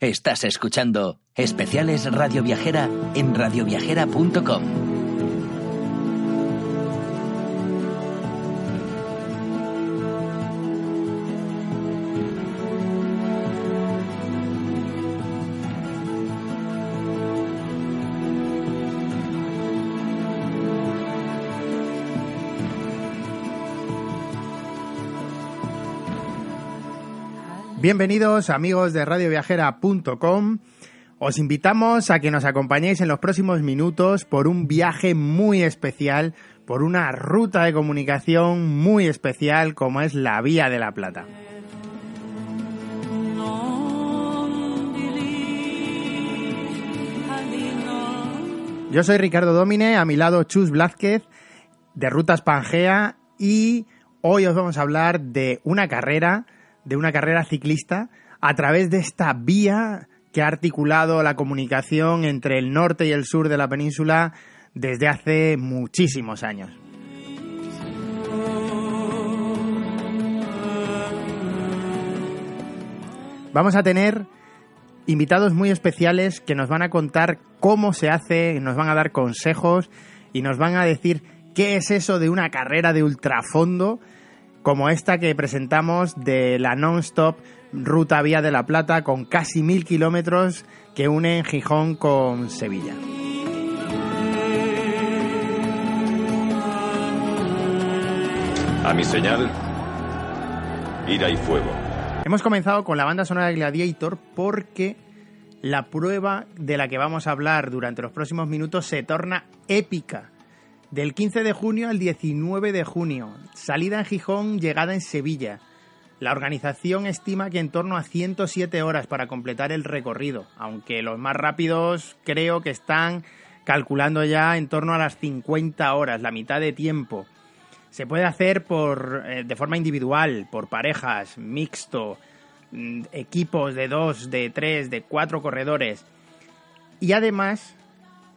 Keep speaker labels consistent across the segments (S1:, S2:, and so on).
S1: Estás escuchando Especiales Radio Viajera en radioviajera.com.
S2: Bienvenidos amigos de radioviajera.com. Os invitamos a que nos acompañéis en los próximos minutos por un viaje muy especial, por una ruta de comunicación muy especial como es la Vía de la Plata. Yo soy Ricardo Domine, a mi lado Chus Blázquez de Rutas Pangea y hoy os vamos a hablar de una carrera de una carrera ciclista a través de esta vía que ha articulado la comunicación entre el norte y el sur de la península desde hace muchísimos años. Vamos a tener invitados muy especiales que nos van a contar cómo se hace, nos van a dar consejos y nos van a decir qué es eso de una carrera de ultrafondo como esta que presentamos de la non-stop Ruta Vía de la Plata con casi mil kilómetros que une Gijón con Sevilla.
S3: A mi señal, ira y fuego.
S2: Hemos comenzado con la banda sonora de Gladiator porque la prueba de la que vamos a hablar durante los próximos minutos se torna épica del 15 de junio al 19 de junio. Salida en Gijón, llegada en Sevilla. La organización estima que en torno a 107 horas para completar el recorrido, aunque los más rápidos creo que están calculando ya en torno a las 50 horas, la mitad de tiempo. Se puede hacer por, eh, de forma individual, por parejas, mixto, mm, equipos de dos, de tres, de cuatro corredores. Y además,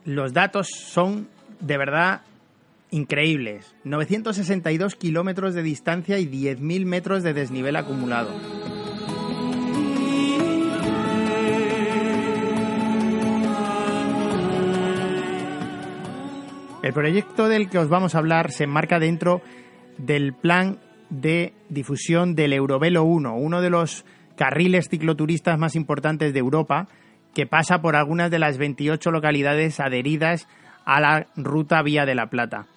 S2: los datos son de verdad increíbles. 962 kilómetros de distancia y 10.000 metros de desnivel acumulado. El proyecto del que os vamos a hablar se enmarca dentro del plan de difusión del Eurovelo 1, uno de los carriles cicloturistas más importantes de Europa, que pasa por algunas de las 28 localidades adheridas a la ruta Vía de la Plata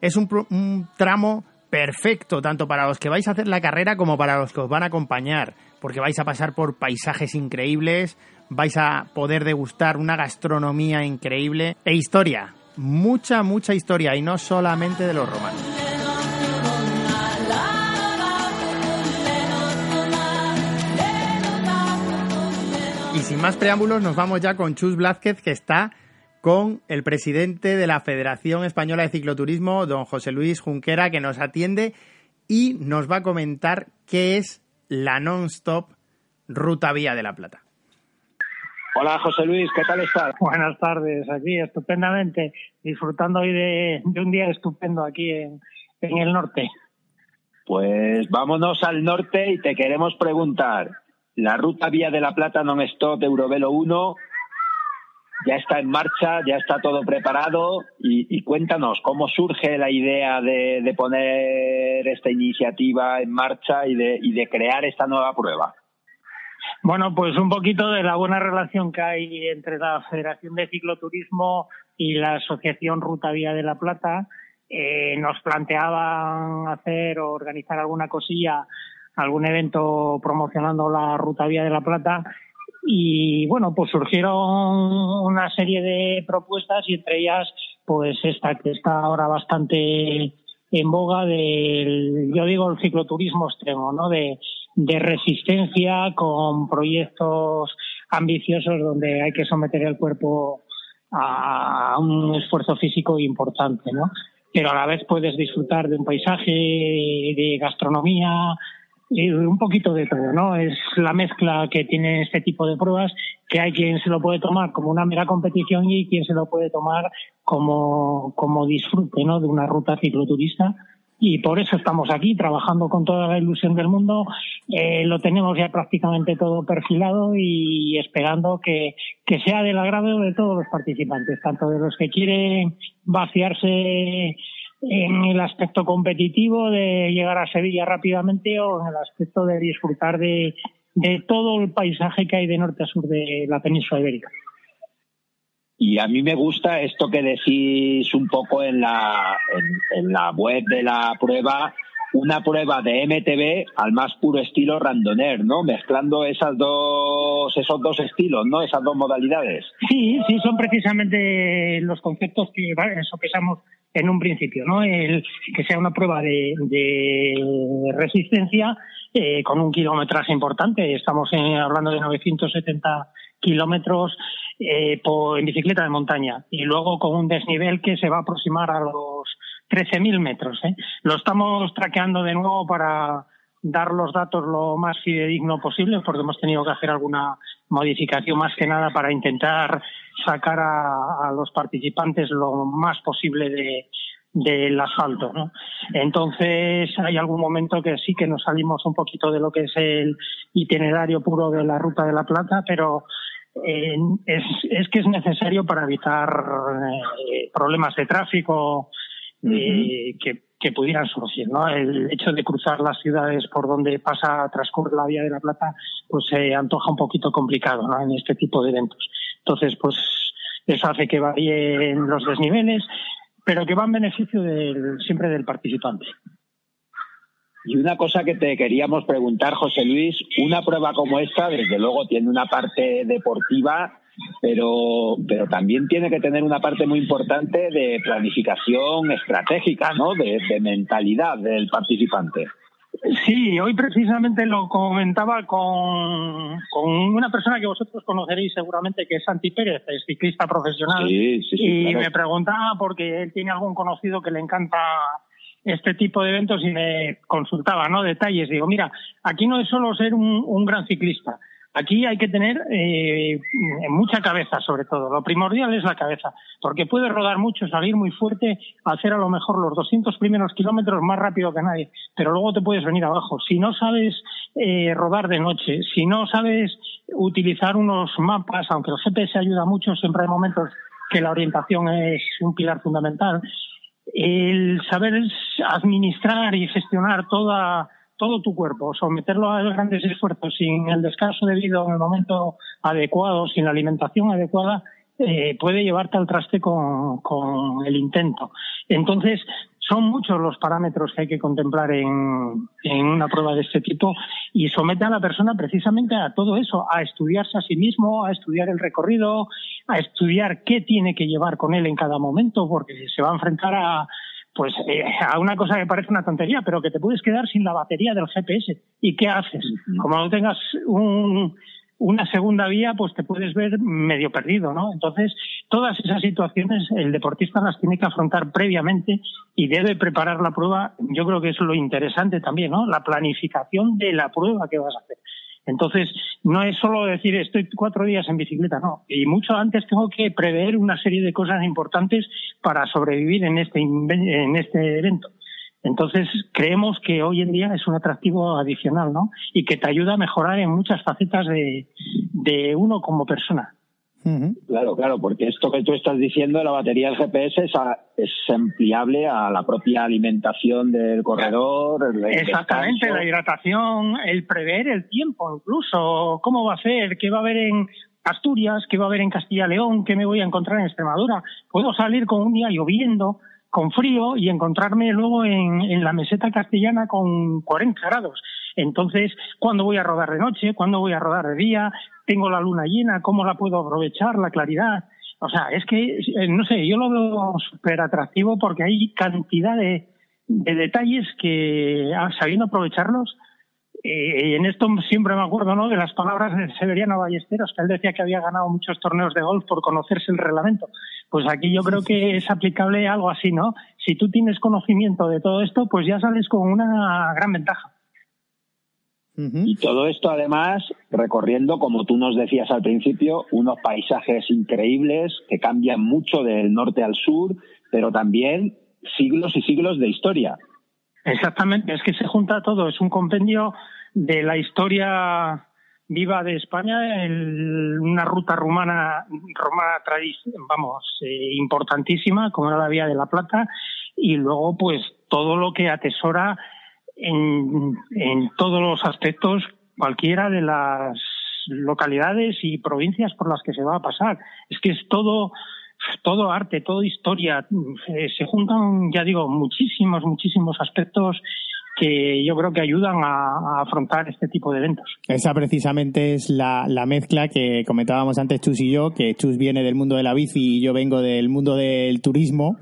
S2: es un, tramo perfecto tanto para los que vais a hacer la carrera como para los que os van a acompañar, porque vais a pasar por paisajes increíbles, vais a poder degustar una gastronomía increíble e historia, mucha, mucha historia y no solamente de los romanos. Y sin más preámbulos, nos vamos ya con Chus Blázquez, que está con el presidente de la Federación Española de Cicloturismo, don José Luis Junquera, que nos atiende y nos va a comentar qué es la non-stop Ruta Vía de la Plata.
S4: Hola José Luis, ¿qué tal estás?
S5: Buenas tardes, aquí estupendamente, disfrutando hoy de, un día estupendo aquí en, en el norte.
S4: Pues vámonos al norte y te queremos preguntar, la Ruta Vía de la Plata non-stop Eurovelo 1 ya está en marcha, ya está todo preparado y, cuéntanos cómo surge la idea de, poner esta iniciativa en marcha y de, y de crear esta nueva prueba.
S5: Bueno, pues un poquito de la buena relación que hay entre la Federación de Cicloturismo y la Asociación Ruta Vía de la Plata. Eh, nos planteaban hacer o organizar alguna cosilla, algún evento promocionando la Ruta Vía de la Plata y bueno, pues surgieron una serie de propuestas y entre ellas, pues esta que está ahora bastante en boga del, yo digo, el cicloturismo extremo, ¿no? De, de resistencia con proyectos ambiciosos donde hay que someter el cuerpo a un esfuerzo físico importante, ¿no? Pero a la vez puedes disfrutar de un paisaje, de gastronomía, y un poquito de todo, ¿no? Es la mezcla que tiene este tipo de pruebas, que hay quien se lo puede tomar como una mera competición y quien se lo puede tomar como, como disfrute, ¿no? De una ruta cicloturista. Y por eso estamos aquí trabajando con toda la ilusión del mundo. Eh, lo tenemos ya prácticamente todo perfilado y esperando que, que sea del agrado de todos los participantes, tanto de los que quieren vaciarse en el aspecto competitivo de llegar a Sevilla rápidamente o en el aspecto de disfrutar de, de todo el paisaje que hay de norte a sur de la península ibérica.
S4: Y a mí me gusta esto que decís un poco en la, en, la web de la prueba, una prueba de MTB al más puro estilo randoner, ¿no? Mezclando esas dos, esos dos estilos, ¿no? Esas dos modalidades.
S5: Sí, sí, son precisamente los conceptos que eso pensamos en un principio, ¿no? El que sea una prueba de, resistencia eh, con un kilometraje importante. Estamos eh, hablando de 970 kilómetros eh, en bicicleta de montaña y luego con un desnivel que se va a aproximar a los 13.000 metros. ¿eh? Lo estamos traqueando de nuevo para dar los datos lo más fidedigno posible porque hemos tenido que hacer alguna modificación más que nada para intentar sacar a, los participantes lo más posible de, del asfalto, ¿no? Entonces hay algún momento que sí que nos salimos un poquito de lo que es el itinerario puro de la Ruta de la Plata, pero eh, es, es, que es necesario para evitar eh, problemas de tráfico eh, que, que, pudieran surgir, ¿no? El hecho de cruzar las ciudades por donde pasa, transcurre la Vía de la Plata, pues se antoja un poquito complicado, ¿no? En este tipo de eventos. Entonces, pues eso hace que varíen los desniveles, pero que va en beneficio del, siempre del participante.
S4: Y una cosa que te queríamos preguntar, José Luis, una prueba como esta, desde luego, tiene una parte deportiva, pero, pero también tiene que tener una parte muy importante de planificación estratégica, ¿no? de mentalidad del participante.
S5: Sí, hoy precisamente lo comentaba con, con, una persona que vosotros conoceréis seguramente, que es Santi Pérez, es ciclista profesional.
S4: Sí, sí, sí,
S5: y me preguntaba porque él tiene algún conocido que le encanta este tipo de eventos y me consultaba, ¿no? Detalles. Digo, mira, aquí no es solo ser un, un gran ciclista, Aquí hay que tener eh, mucha cabeza, sobre todo. Lo primordial es la cabeza, porque puedes rodar mucho, salir muy fuerte, hacer a lo mejor los 200 primeros kilómetros más rápido que nadie, pero luego te puedes venir abajo. Si no sabes eh, rodar de noche, si no sabes utilizar unos mapas, aunque el GPS ayuda mucho, siempre hay momentos que la orientación es un pilar fundamental. El saber administrar y gestionar toda todo tu cuerpo, someterlo a grandes esfuerzos sin el descanso debido en el momento adecuado, sin la alimentación adecuada, eh, puede llevarte al traste con, con, el intento. Entonces, son muchos los parámetros que hay que contemplar en, en, una prueba de este tipo y somete a la persona precisamente a todo eso, a estudiarse a sí mismo, a estudiar el recorrido, a estudiar qué tiene que llevar con él en cada momento, porque se va a enfrentar a, pues eh, a una cosa que parece una tontería, pero que te puedes quedar sin la batería del GPS. ¿Y qué haces? Como no tengas un, una segunda vía, pues te puedes ver medio perdido, ¿no? Entonces, todas esas situaciones el deportista las tiene que afrontar previamente y debe preparar la prueba. Yo creo que es lo interesante también, ¿no? La planificación de la prueba que vas a hacer. Entonces, no es solo decir estoy cuatro días en bicicleta, no. Y mucho antes tengo que prever una serie de cosas importantes para sobrevivir en este, en este evento. Entonces, creemos que hoy en día es un atractivo adicional, ¿no? Y que te ayuda a mejorar en muchas facetas de, de uno como persona.
S4: Claro, claro, porque esto que tú estás diciendo, la batería del GPS es, es ampliable a la propia alimentación del corredor.
S5: Exactamente, la hidratación, el prever el tiempo, incluso cómo va a ser, qué va a haber en Asturias, qué va a haber en Castilla León, qué me voy a encontrar en Extremadura. Puedo salir con un día lloviendo, con frío y encontrarme luego en, en la meseta castellana con 40 grados. Entonces, ¿cuándo voy a rodar de noche? ¿Cuándo voy a rodar de día? ¿Tengo la luna llena? ¿Cómo la puedo aprovechar? La claridad. O sea, es que, eh, no sé, yo lo veo súper atractivo porque hay cantidad de, detalles que, ah, sabiendo aprovecharlos, y en esto siempre me acuerdo ¿no? de las palabras de Severiano Ballesteros, que él decía que había ganado muchos torneos de golf por conocerse el reglamento. Pues aquí yo creo que es aplicable algo así, ¿no? Si tú tienes conocimiento de todo esto, pues ya sales con una gran ventaja.
S4: Y todo esto además recorriendo, como tú nos decías al principio, unos paisajes increíbles que cambian mucho del norte al sur, pero también siglos y siglos de historia.
S5: Exactamente, es que se junta todo, es un compendio de la historia viva de España, una ruta rumana, romana vamos, eh, importantísima, como era la Vía de la Plata, y luego pues todo lo que atesora en, en todos los aspectos cualquiera de las localidades y provincias por las que se va a pasar. Es que es todo todo arte, toda historia, eh, se juntan, ya digo, muchísimos, muchísimos aspectos que yo creo que ayudan a, afrontar este tipo de eventos.
S2: Esa precisamente es la, la, mezcla que comentábamos antes Chus y yo, que Chus viene del mundo de la bici y yo vengo del mundo del turismo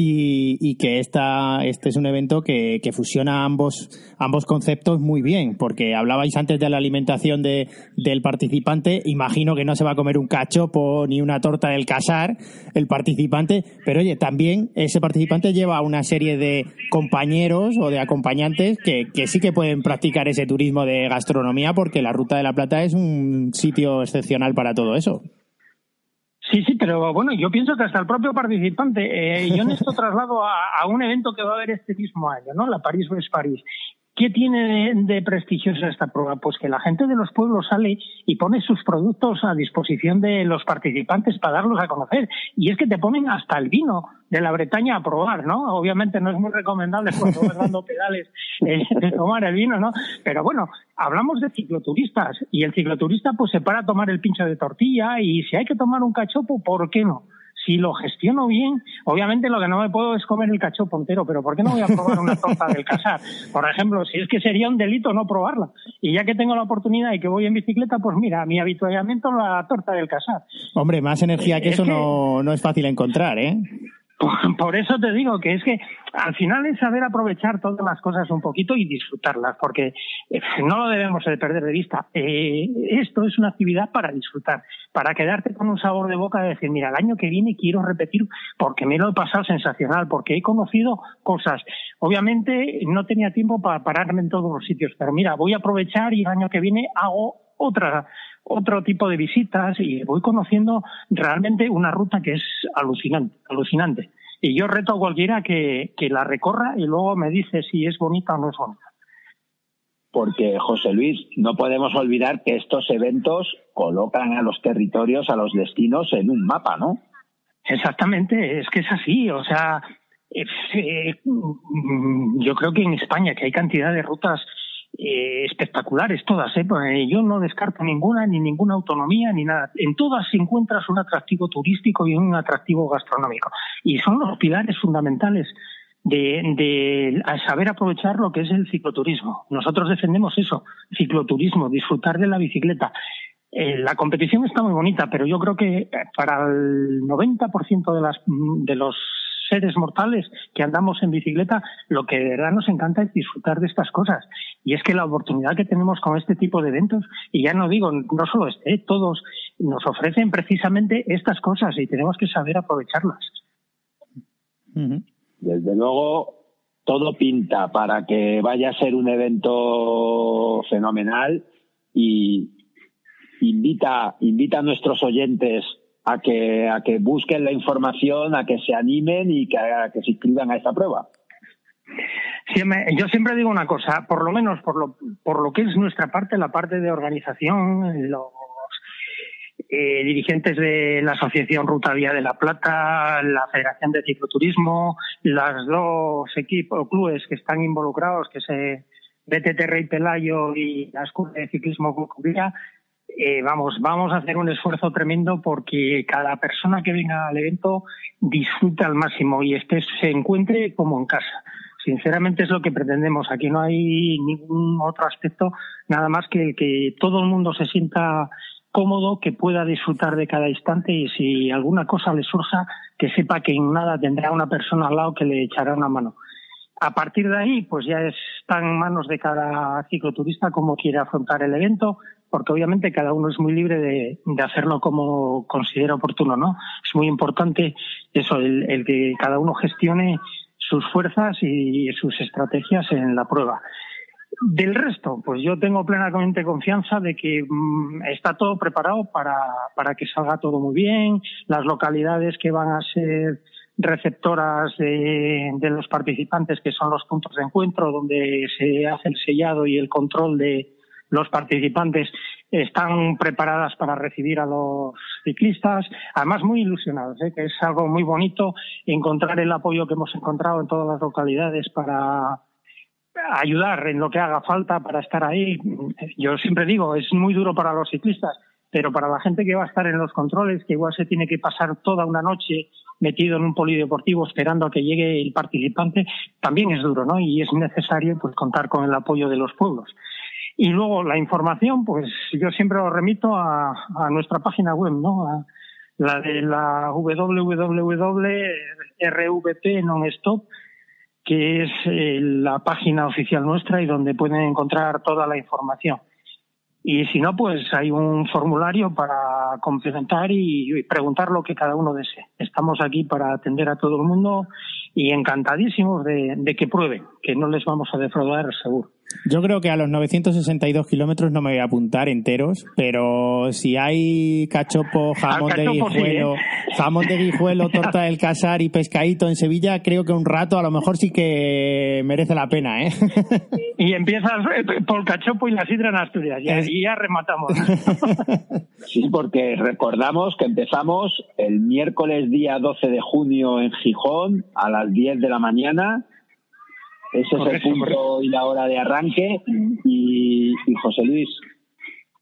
S2: y, que este es un evento que, que, fusiona ambos, ambos conceptos muy bien, porque hablabais antes de la alimentación de, del participante, imagino que no se va a comer un cachopo ni una torta del casar el participante, pero oye, también ese participante lleva una serie de compañeros o de acompañantes que, que sí que pueden practicar ese turismo de gastronomía porque la Ruta de la Plata es un sitio excepcional para todo eso.
S5: Sí, sí, pero bueno, yo pienso que hasta el propio participante, eh, yo en esto traslado a, un evento que va a haber este mismo año, ¿no? La París es París. ¿Qué tiene de, prestigiosa esta prueba? Pues que la gente de los pueblos sale y pone sus productos a disposición de los participantes para darlos a conocer. Y es que te ponen hasta el vino de la Bretaña a probar, ¿no? Obviamente no es muy recomendable cuando vas dando pedales eh, de tomar el vino, ¿no? Pero bueno, hablamos de cicloturistas y el cicloturista pues se para a tomar el pincho de tortilla y si hay que tomar un cachopo, ¿por qué no? Si lo gestiono bien, obviamente lo que no me puedo es comer el cachopo entero, pero ¿por qué no voy a probar una torta del casar? Por ejemplo, si es que sería un delito no probarla. Y ya que tengo la oportunidad y que voy en bicicleta, pues mira, mi habituallamiento la torta del casar.
S2: Hombre, más energía que eso No, no es fácil encontrar, ¿eh?
S5: Por, eso te digo que es que al final es saber aprovechar todas las cosas un poquito y disfrutarlas, porque eh, no lo debemos de perder de vista. Eh, esto es una actividad para disfrutar, para quedarte con un sabor de boca de decir, mira, el año que viene quiero repetir porque me lo he pasado sensacional, porque he conocido cosas. Obviamente no tenía tiempo para pararme en todos los sitios, pero mira, voy a aprovechar y el año que viene hago otra otro tipo de visitas y voy conociendo realmente una ruta que es alucinante, alucinante. Y yo reto a cualquiera que, que la recorra y luego me dice si es bonita o no es bonita.
S4: Porque, José Luis, no podemos olvidar que estos eventos colocan a los territorios, a los destinos en un mapa, ¿no?
S5: Exactamente, es que es así. O sea, eh, yo creo que en España, que hay cantidad de rutas eh, espectaculares todas, ¿eh? Yo no descarto ninguna, ni ninguna autonomía, ni nada. En todas encuentras un atractivo turístico y un atractivo gastronómico. Y son los pilares fundamentales de, de saber aprovechar lo que es el cicloturismo. Nosotros defendemos eso, cicloturismo, disfrutar de la bicicleta. Eh, la competición está muy bonita, pero yo creo que para el 90% de, las, de los seres mortales que andamos en bicicleta, lo que de verdad nos encanta es disfrutar de estas cosas. Y es que la oportunidad que tenemos con este tipo de eventos, y ya no digo, no solo este, todos nos ofrecen precisamente estas cosas y tenemos que saber aprovecharlas.
S4: Desde luego, todo pinta para que vaya a ser un evento fenomenal y invita, invita a nuestros oyentes a que, a que busquen la información, a que se animen y que, a que se inscriban a esta prueba.
S5: yo siempre digo una cosa, por lo menos por lo, por lo que es nuestra parte, la parte de organización, los eh, dirigentes de la Asociación Ruta Vía de la Plata, la Federación de Cicloturismo, los dos equipos, clubes que están involucrados, que se BTT Rey Pelayo y la Escuela de Ciclismo Cucubía, eh, vamos, vamos a hacer un esfuerzo tremendo porque cada persona que venga al evento disfrute al máximo y este se encuentre como en casa. Sinceramente es lo que pretendemos. Aquí no hay ningún otro aspecto, nada más que que todo el mundo se sienta cómodo, que pueda disfrutar de cada instante y si alguna cosa le surja, que sepa que en nada tendrá una persona al lado que le echará una mano. A partir de ahí, pues ya está en manos de cada cicloturista cómo quiere afrontar el evento, porque obviamente cada uno es muy libre de, hacerlo como considera oportuno, ¿no? Es muy importante eso, el, que cada uno gestione sus fuerzas y sus estrategias en la prueba. Del resto, pues yo tengo plenamente confianza de que mm, está todo preparado para, para que salga todo muy bien. Las localidades que van a ser receptoras de, los participantes, que son los puntos de encuentro donde se hace el sellado y el control de los participantes, están preparadas para recibir a los ciclistas, además muy ilusionados, ¿eh? que es algo muy bonito encontrar el apoyo que hemos encontrado en todas las localidades para ayudar en lo que haga falta para estar ahí. Yo siempre digo, es muy duro para los ciclistas, pero para la gente que va a estar en los controles, que igual se tiene que pasar toda una noche metido en un polideportivo esperando a que llegue el participante, también es duro, ¿no? Y es necesario pues contar con el apoyo de los pueblos. Y luego la información, pues yo siempre lo remito a, nuestra página web, ¿no? A la de la www.rvp non-stop, que es eh, la página oficial nuestra y donde pueden encontrar toda la información. Y si no, pues hay un formulario para complementar y, preguntar lo que cada uno desee. Estamos aquí para atender a todo el mundo y encantadísimos de, que prueben, que no les vamos a defraudar seguro.
S2: Yo creo que a los 962 kilómetros no me voy a apuntar enteros, pero si hay cachopo, jamón de guijuelo, ¿eh? jamón de guijuelo, torta del casar y pescadito en Sevilla, creo que un rato a lo mejor sí que merece la pena, ¿eh?
S5: Y empiezas eh, por cachopo y la sidra en Asturias, y ya rematamos.
S4: Sí, porque recordamos que empezamos el miércoles día 12 de junio en Gijón a las 10 de la mañana ese es el punto y la hora de arranque. Y, José Luis,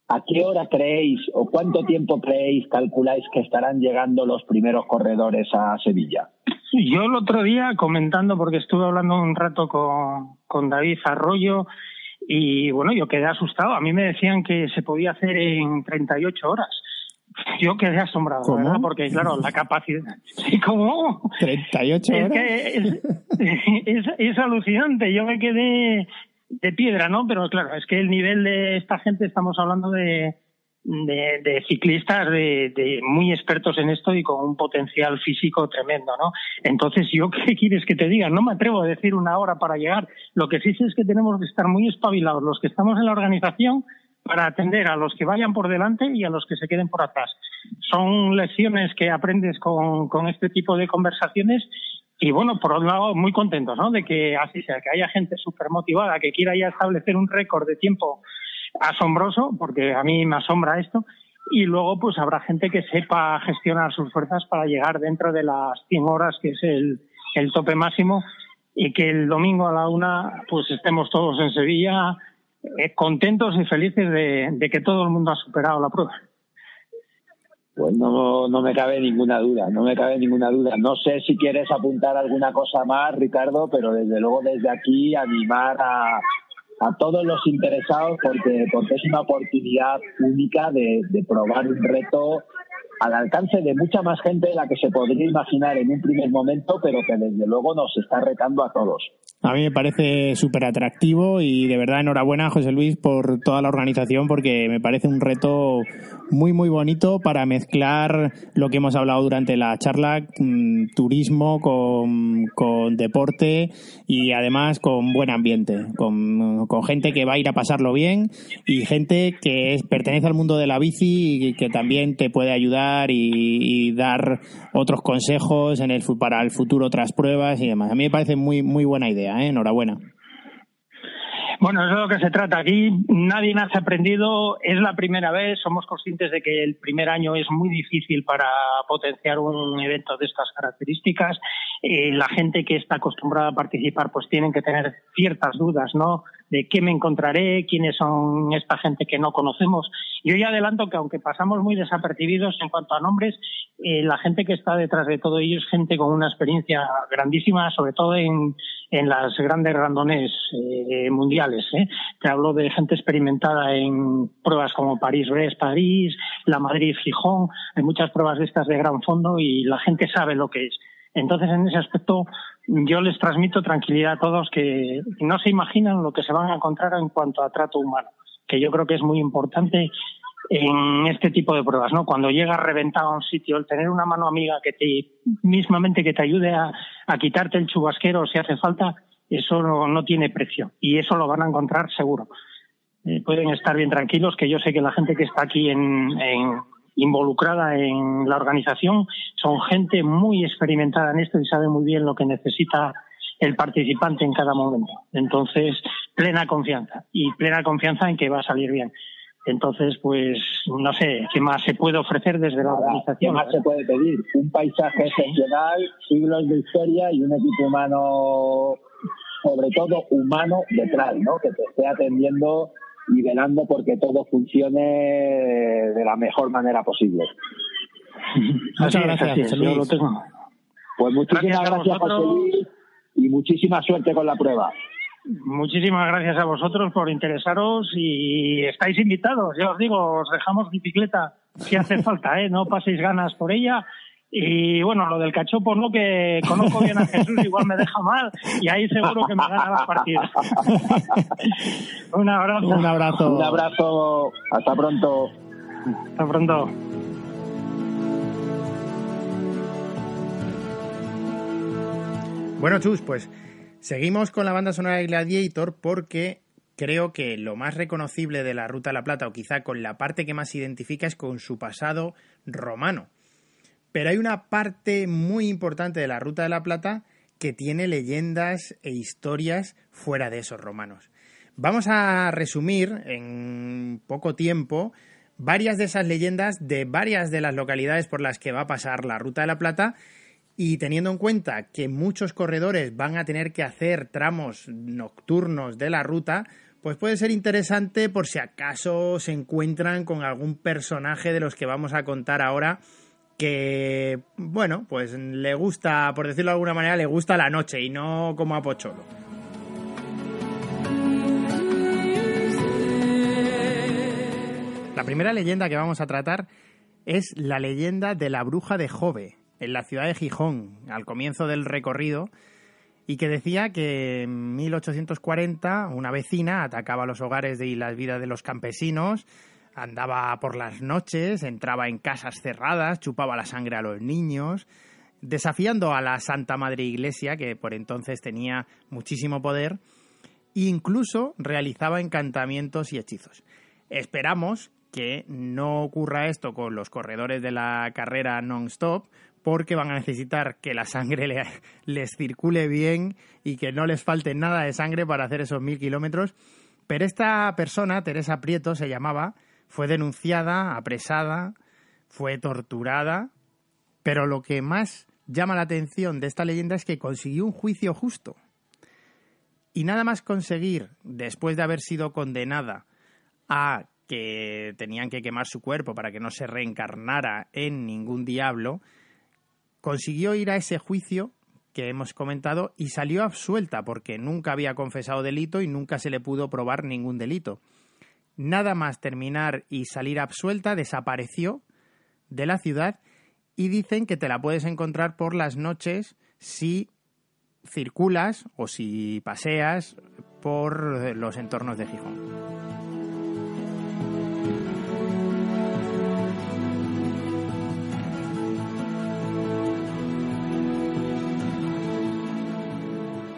S4: ¿a qué hora creéis o cuánto tiempo creéis, calculáis que estarán llegando los primeros corredores a Sevilla?
S5: Yo el otro día comentando, porque estuve hablando un rato con, con David Arroyo, y bueno, yo quedé asustado. A mí me decían que se podía hacer en 38 horas. Yo quedé asombrado, ¿verdad? Porque, claro, la capacidad. ¿cómo?
S2: 38 horas.
S5: Es que es, alucinante. Yo me quedé de piedra, ¿no? Pero claro, es que el nivel de esta gente, estamos hablando de, de, ciclistas de, muy expertos en esto y con un potencial físico tremendo, ¿no? Entonces, ¿yo qué quieres que te diga? No me atrevo a decir una hora para llegar. Lo que sí sé es que tenemos que estar muy espabilados los que estamos en la organización para atender a los que vayan por delante y a los que se queden por atrás. Son lecciones que aprendes con, este tipo de conversaciones y bueno, por otro lado, muy contentos, ¿no? De que así sea, que haya gente súper motivada que quiera ya establecer un récord de tiempo asombroso, porque a mí me asombra esto, y luego pues habrá gente que sepa gestionar sus fuerzas para llegar dentro de las 100 horas, que es el, el tope máximo, y que el domingo a la una pues estemos todos en Sevilla eh, contentos y felices de, que todo el mundo ha superado la prueba.
S4: Pues no, no me cabe ninguna duda, no me cabe ninguna duda. No sé si quieres apuntar alguna cosa más, Ricardo, pero desde luego desde aquí animar a, a todos los interesados porque, porque es una oportunidad única de, de probar un reto al alcance de mucha más gente de la que se podría imaginar en un primer momento, pero que desde luego nos está retando a todos.
S2: A mí me parece súper atractivo y de verdad enhorabuena José Luis por toda la organización porque me parece un reto muy muy bonito para mezclar lo que hemos hablado durante la charla, mm, turismo con, con, deporte y además con buen ambiente, con, con, gente que va a ir a pasarlo bien y gente que pertenece al mundo de la bici y que también te puede ayudar y, y dar otros consejos en el, para el futuro, otras pruebas y demás. A mí me parece muy muy buena idea. ¿Eh? Enhorabuena.
S5: Bueno, eso es lo que se trata. Aquí nadie nace aprendido, es la primera vez, somos conscientes de que el primer año es muy difícil para potenciar un evento de estas características. Eh, la gente que está acostumbrada a participar pues tienen que tener ciertas dudas, ¿no? De qué me encontraré, quiénes son esta gente que no conocemos. Yo ya adelanto que aunque pasamos muy desapercibidos en cuanto a nombres, eh, la gente que está detrás de todo ello es gente con una experiencia grandísima, sobre todo en en las grandes randones eh, mundiales. ¿eh? Te hablo de gente experimentada en pruebas como París-Brest, París, la Madrid-Gijón. Hay muchas pruebas de estas de gran fondo y la gente sabe lo que es. Entonces, en ese aspecto, yo les transmito tranquilidad a todos que no se imaginan lo que se van a encontrar en cuanto a trato humano, que yo creo que es muy importante en este tipo de pruebas, ¿no? Cuando llegas reventado a un sitio, el tener una mano amiga que te, mismamente que te ayude a, quitarte el chubasquero si hace falta, eso no, tiene precio y eso lo van a encontrar seguro. Eh, pueden estar bien tranquilos, que yo sé que la gente que está aquí en, involucrada en la organización son gente muy experimentada en esto y sabe muy bien lo que necesita el participante en cada momento. Entonces, plena confianza y plena confianza en que va a salir bien. Entonces, pues no sé, ¿qué más se puede ofrecer desde la organización? ¿Qué
S4: más se puede pedir? Un paisaje excepcional, siglos de historia y un equipo humano, sobre todo humano, detrás, ¿no? Que te esté atendiendo y velando porque todo funcione de la mejor manera posible.
S2: Muchas gracias, José Luis.
S4: Pues muchísimas gracias, José Luis, y muchísima suerte con la prueba.
S5: Muchísimas gracias a vosotros por interesaros y estáis invitados. Ya os digo, os dejamos bicicleta si hace falta, ¿eh? No paséis ganas por ella. Y bueno, lo del cachopo no, que conozco bien a Jesús, igual me deja mal y ahí seguro que me gana las partidas. Un abrazo.
S2: Un abrazo.
S4: Un abrazo. Hasta pronto.
S5: Hasta pronto.
S2: Bueno, Chus, pues Seguimos con la banda sonora de Gladiator porque creo que lo más reconocible de la Ruta de la Plata, o quizá con la parte que más se identifica, es con su pasado romano. Pero hay una parte muy importante de la Ruta de la Plata que tiene leyendas e historias fuera de esos romanos. Vamos a resumir en poco tiempo varias de esas leyendas de varias de las localidades por las que va a pasar la Ruta de la Plata y teniendo en cuenta que muchos corredores van a tener que hacer tramos nocturnos de la ruta, pues puede ser interesante por si acaso se encuentran con algún personaje de los que vamos a contar ahora que, bueno, pues le gusta, por decirlo de alguna manera, le gusta la noche y no como a Pocholo. La primera leyenda que vamos a tratar es la leyenda de la bruja de Jove, en la ciudad de Gijón, al comienzo del recorrido, y que decía que en 1840 una vecina atacaba los hogares y las vidas de los campesinos, andaba por las noches, entraba en casas cerradas, chupaba la sangre a los niños, desafiando a la Santa Madre Iglesia, que por entonces tenía muchísimo poder, e incluso realizaba encantamientos y hechizos. Esperamos que no ocurra esto con los corredores de la carrera non-stop, porque van a necesitar que la sangre les circule bien y que no les falte nada de sangre para hacer esos mil kilómetros. Pero esta persona, Teresa Prieto se llamaba, fue denunciada, apresada, fue torturada, pero lo que más llama la atención de esta leyenda es que consiguió un juicio justo. Y nada más conseguir, después de haber sido condenada a que tenían que quemar su cuerpo para que no se reencarnara en ningún diablo, consiguió ir a ese juicio que hemos comentado y salió absuelta porque nunca había confesado delito y nunca se le pudo probar ningún delito. Nada más terminar y salir absuelta, desapareció de la ciudad y dicen que te la puedes encontrar por las noches si circulas o si paseas por los entornos de Gijón.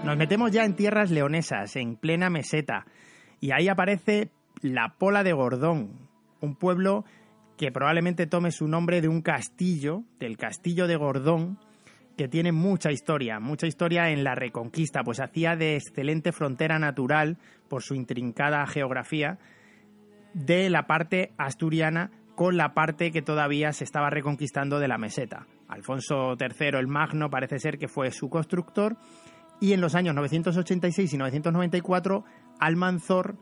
S2: Nos metemos ya en tierras leonesas, en plena meseta, y ahí aparece la Pola de Gordón, un pueblo que probablemente tome su nombre de un castillo, del castillo de Gordón, que tiene mucha historia, mucha historia en la Reconquista, pues hacía de excelente frontera natural por su intrincada geografía de la parte asturiana con la parte que todavía se estaba reconquistando de la meseta. Alfonso III el Magno parece ser que fue su constructor y en los años 986 y 994, Almanzor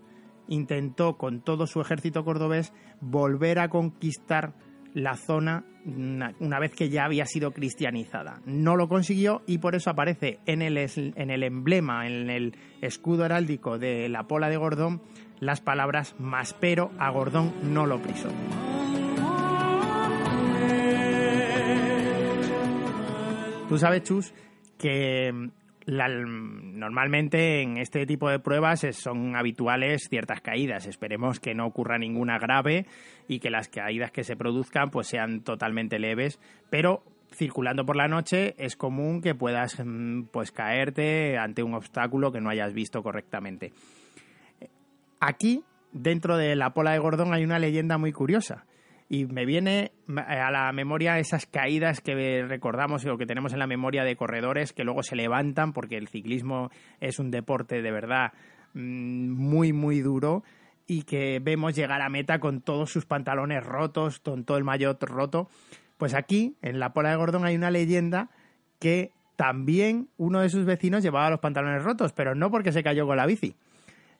S2: intentó con todo su ejército cordobés volver a conquistar la zona una vez que ya había sido cristianizada. No lo consiguió y por eso aparece en el, en el emblema, en el escudo heráldico de la pola de Gordón, las palabras más pero a Gordón no lo prisó. Tú sabes, Chus, que la- normalmente en este tipo de pruebas son habituales ciertas caídas. Esperemos que no ocurra ninguna grave y que las caídas que se produzcan pues sean totalmente leves, pero circulando por la noche es común que puedas mm, pues caerte ante un obstáculo que no hayas visto correctamente. Aquí, dentro de la Pola de Gordón, hay una leyenda muy curiosa. Y me viene a la memoria esas caídas que recordamos o que tenemos en la memoria de corredores que luego se levantan porque el ciclismo es un deporte de verdad mm, muy, muy duro y que vemos llegar a meta con todos sus pantalones rotos, con todo el maillot roto. Pues aquí, en la Pola de Gordón, hay una leyenda que también uno de sus vecinos llevaba los pantalones rotos, pero no porque se cayó con la bici.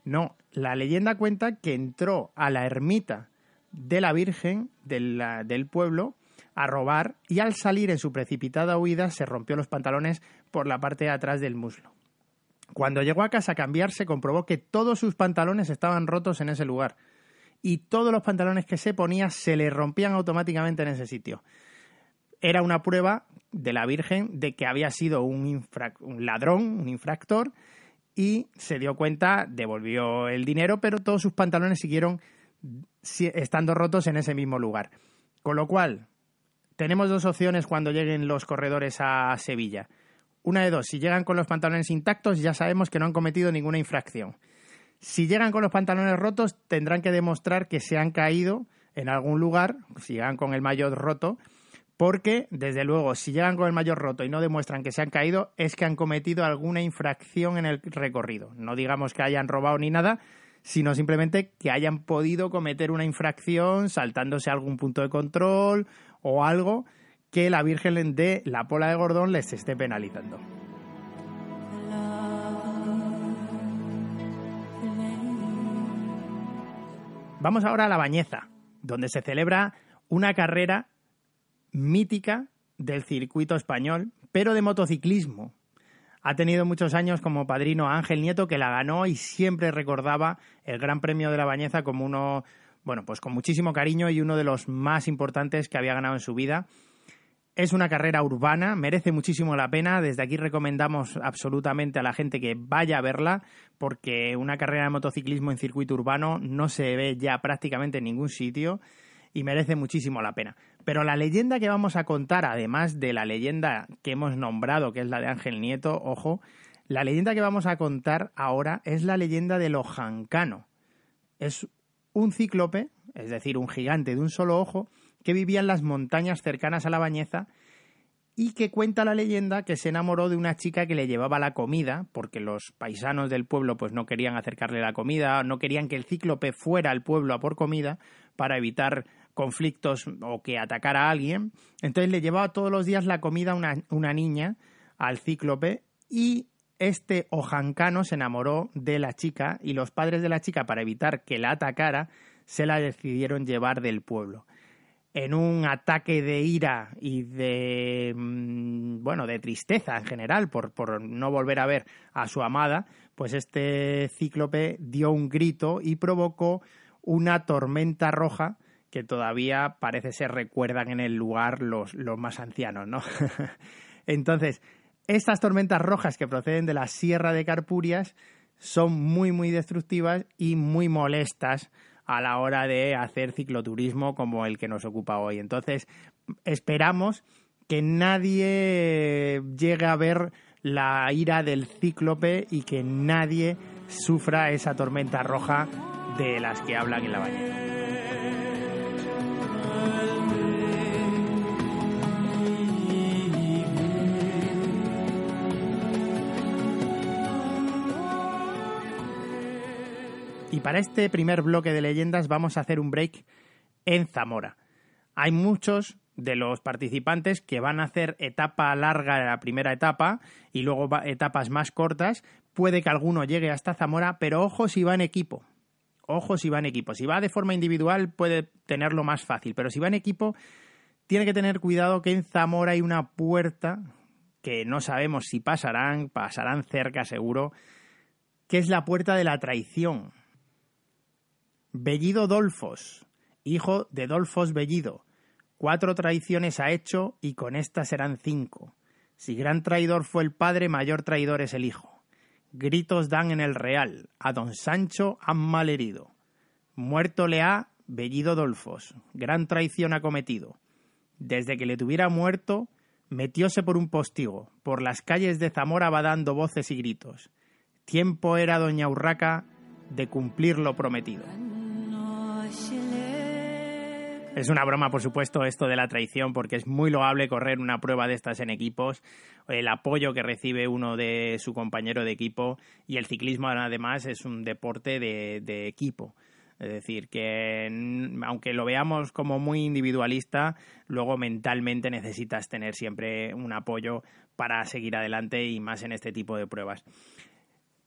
S2: No, la leyenda cuenta que entró a la ermita de la Virgen de la- del pueblo a robar y al salir en su precipitada huida se rompió los pantalones por la parte de atrás del muslo. Cuando llegó a casa a cambiarse comprobó que todos sus pantalones estaban rotos en ese lugar y todos los pantalones que se ponía se le rompían automáticamente en ese sitio. Era una prueba de la Virgen de que había sido un, un ladrón, un infractor, y se dio cuenta, devolvió el dinero, pero todos sus pantalones siguieron si- estando rotos en ese mismo lugar. Con lo cual, tenemos dos opciones cuando lleguen los corredores a Sevilla. Una de dos, si llegan con los pantalones intactos ya sabemos que no han cometido ninguna infracción. Si llegan con los pantalones rotos tendrán que demostrar que se han caído en algún lugar, si llegan con el maillot roto, porque, desde luego, si llegan con el mayor roto y no demuestran que se han caído, es que han cometido alguna infracción en el recorrido. No digamos que hayan robado ni nada, sino simplemente que hayan podido cometer una infracción saltándose algún punto de control o algo que la Virgen de la Pola de Gordón les esté penalizando. Vamos ahora a La Bañeza, donde se celebra una carrera mítica del circuito español, pero de motociclismo. Ha tenido muchos años como padrino a Ángel Nieto, que la ganó y siempre recordaba el Gran Premio de la Bañeza como uno, bueno, pues con muchísimo cariño y uno de los más importantes que había ganado en su vida. Es una carrera urbana, merece muchísimo la pena. Desde aquí recomendamos absolutamente a la gente que vaya a verla, porque una carrera de motociclismo en circuito urbano no se ve ya prácticamente en ningún sitio y merece muchísimo la pena. Pero la leyenda que vamos a contar, además de la leyenda que hemos nombrado, que es la de Ángel Nieto, ojo, la leyenda que vamos a contar ahora es la leyenda del Ojancano. Es un cíclope, es decir, un gigante de un solo ojo, que vivía en las montañas cercanas a la Bañeza y que cuenta la leyenda que se enamoró de una chica que le llevaba la comida, porque los paisanos del pueblo pues no querían acercarle la comida, no querían que el cíclope fuera al pueblo a por comida para evitar conflictos o que atacara a alguien. Entonces le llevaba todos los días la comida una, una niña al cíclope y este ojancano se enamoró de la chica y los padres de la chica para evitar que la atacara se la decidieron llevar del pueblo en un ataque de ira y de mm, bueno de tristeza en general por, por no volver a ver a su amada pues este cíclope dio un grito y provocó una tormenta roja que todavía parece ser recuerdan en el lugar los, los más ancianos no entonces estas tormentas rojas que proceden de la sierra de Carpurias son muy muy destructivas y muy molestas a la hora de hacer cicloturismo como el que nos ocupa hoy. Entonces, esperamos que nadie llegue a ver la ira del cíclope y que nadie sufra esa tormenta roja de las que hablan en la bañera. Y para este primer bloque de leyendas vamos a hacer un break en Zamora. Hay muchos de los participantes que van a hacer etapa larga la primera etapa y luego etapas más cortas. Puede que alguno llegue hasta Zamora, pero ojo si va en equipo. Ojo si va en equipo. Si va de forma individual puede tenerlo más fácil, pero si va en equipo tiene que tener cuidado que en Zamora hay una puerta que no sabemos si pasarán, pasarán cerca seguro, que es la puerta de la traición. Bellido Dolfos, hijo de Dolfos Bellido. Cuatro traiciones ha hecho y con esta serán cinco. Si gran traidor fue el padre, mayor traidor es el hijo. Gritos dan en el real, a don Sancho han malherido. Muerto le ha Bellido Dolfos, gran traición ha cometido. Desde que le tuviera muerto, metióse por un postigo, por las calles de Zamora va dando voces y gritos. Tiempo era doña Urraca de cumplir lo prometido. Es una broma, por supuesto, esto de la traición, porque es muy loable correr una prueba de estas en equipos, el apoyo que recibe uno de su compañero de equipo y el ciclismo, además, es un deporte de, equipo. Es decir, que aunque lo veamos como muy individualista, luego mentalmente necesitas tener siempre un apoyo para seguir adelante y más en este tipo de pruebas.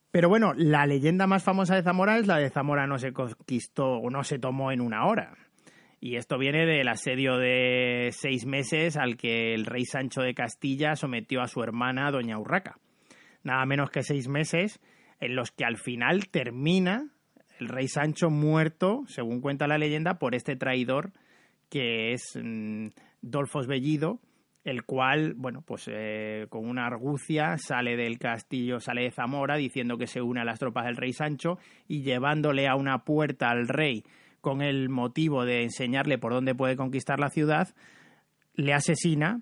S2: Pero bueno, la leyenda más famosa de Zamora es la de Zamora no se conquistó o no se tomó en una hora. Y esto viene del asedio de seis meses al que el rey Sancho de Castilla sometió a su hermana Doña Urraca. Nada menos que seis meses en los que al final termina el rey Sancho muerto, según cuenta la leyenda, por este traidor que es mm, Dolfos Bellido, el cual, bueno, pues eh, con una argucia sale del castillo, sale de Zamora diciendo que se une a las tropas del rey Sancho y llevándole a una puerta al rey con el motivo de enseñarle por dónde puede conquistar la ciudad, le asesina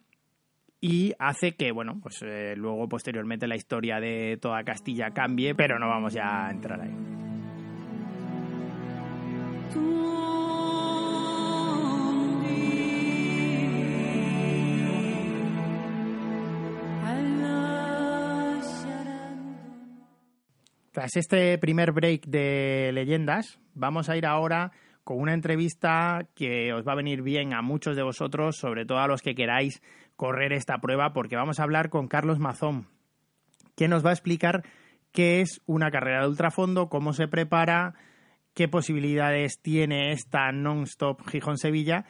S2: y hace que, bueno, pues eh, luego posteriormente la historia de toda Castilla cambie, pero no vamos ya a entrar ahí. Tras este primer break de leyendas, vamos a ir ahora con una entrevista que os va a venir bien a muchos de vosotros, sobre todo a los que queráis correr esta prueba, porque vamos a hablar con Carlos Mazón, que nos va a explicar qué es una carrera de ultrafondo, cómo se prepara, qué posibilidades tiene esta non-stop Gijón-Sevilla.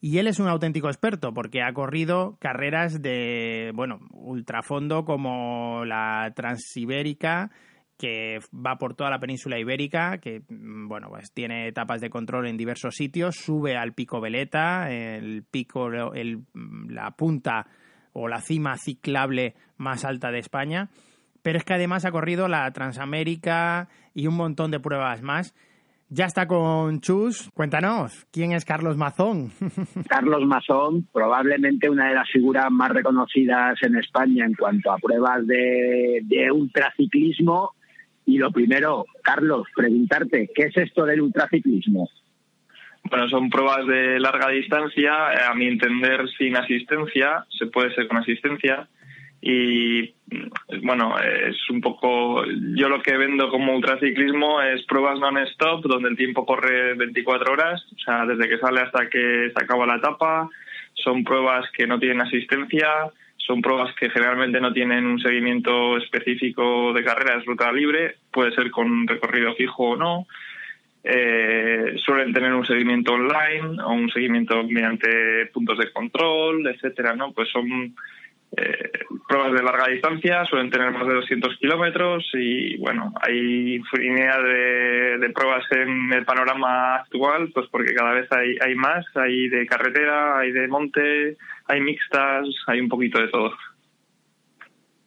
S2: Y él es un auténtico experto porque ha corrido carreras de, bueno, ultrafondo como la Transibérica, que va por toda la península ibérica, que mm, bueno, pues tiene etapas de control en diversos sitios, sube al pico Veleta, el pico, el, mm, la punta o la cima ciclable más alta de España, pero es que además ha corrido la Transamérica y un montón de pruebas más. Ya está con Chus. Cuéntanos, ¿quién es Carlos Mazón?
S4: Carlos Mazón, probablemente una de las figuras más reconocidas en España en cuanto a pruebas de, de ultraciclismo y lo primero, Carlos, preguntarte, ¿qué es esto del ultraciclismo?
S6: Bueno, son pruebas de larga distancia, eh, a mi entender sin asistencia, se puede ser con asistencia. Y mm, bueno, es un poco. Yo lo que vendo como ultraciclismo es pruebas non-stop, donde el tiempo corre 24 horas, o sea, desde que sale hasta que se acaba la etapa. Son pruebas que no tienen asistencia, son pruebas que generalmente no tienen un seguimiento específico de carrera, es ruta libre, puede ser con recorrido fijo o no. Eh, suelen tener un seguimiento online o un seguimiento mediante puntos de control, etcétera, ¿no? Pues son eh, pruebas de larga distancia, suelen tener más de 200 kilómetros y bueno, hay infinidad de, pruebas en el panorama actual, pues porque cada vez hay, hay más, hay de carretera, hay de monte, hay mixtas, hay un poquito de todo.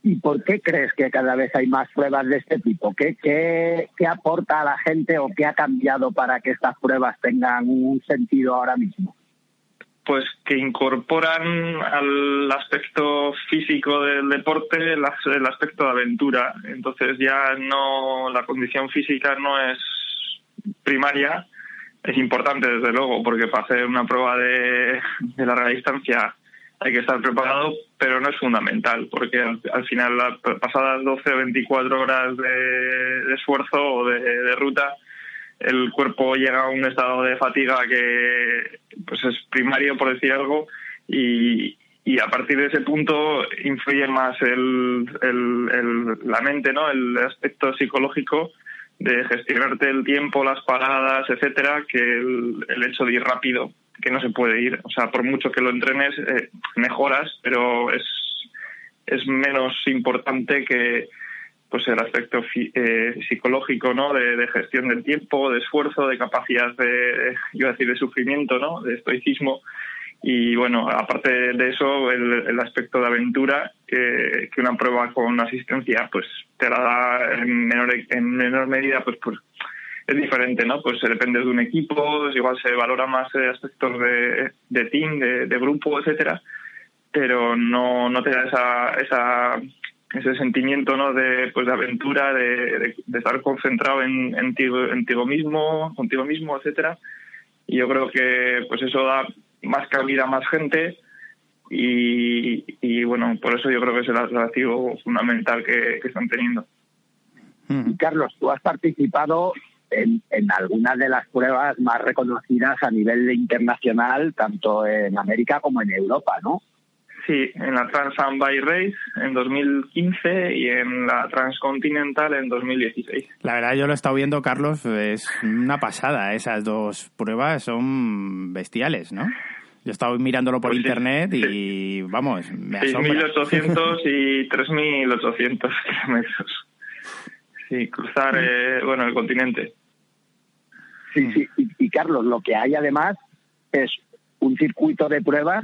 S4: ¿Y por qué crees que cada vez hay más pruebas de este tipo? ¿Qué, qué, qué aporta a la gente o qué ha cambiado para que estas pruebas tengan un sentido ahora mismo?
S6: Pues que incorporan al aspecto físico del deporte el, aspecto de aventura. Entonces ya no la condición física no es primaria, es importante desde luego, porque para hacer una prueba de, larga distancia hay que estar preparado, pero no es fundamental, porque al, final, pasadas 12 o 24 horas de, esfuerzo o de ruta, el cuerpo llega a un estado de fatiga que pues es primario por decir algo y, y a partir de ese punto influye más el, la mente, ¿no? El aspecto psicológico de gestionarte el tiempo, las paradas, etcétera, que el, hecho de ir rápido, que no se puede ir. O sea, por mucho que lo entrenes, eh, mejoras, pero es, es menos importante que, pues el aspecto eh, psicológico, ¿no? De, gestión del tiempo, de esfuerzo, de capacidad de, yo decir, de sufrimiento, ¿no? De estoicismo, Y bueno, aparte de eso, el, aspecto de aventura, que, que, una prueba con asistencia pues te la da en menor, en menor medida, pues, pues es diferente, ¿no? Pues depende de un equipo, igual se valora más aspectos de, de team, de, de grupo, etcétera, pero no, no te da esa, esa ese sentimiento ¿no? de, pues, de aventura, de, de, estar concentrado en, en, ti, en ti mismo, contigo mismo, etcétera. Y yo creo que pues eso da más cabida a más gente y, y bueno, por eso yo creo que es el atractivo fundamental que, que están teniendo.
S4: Y Carlos, tú has participado en, en, algunas de las pruebas más reconocidas a nivel internacional, tanto en América como en Europa, ¿no?
S6: Sí, en la Trans by Race en 2015 y en la Transcontinental en 2016.
S2: La verdad, yo lo he estado viendo, Carlos, es una pasada. Esas dos pruebas son bestiales, ¿no? Yo he estado mirándolo por pues internet y, vamos, me asombra.
S6: 6.800 y 3.800 kilómetros. Sí, cruzar, eh, bueno, el continente.
S4: Sí, sí. y Carlos, lo que hay además es un circuito de pruebas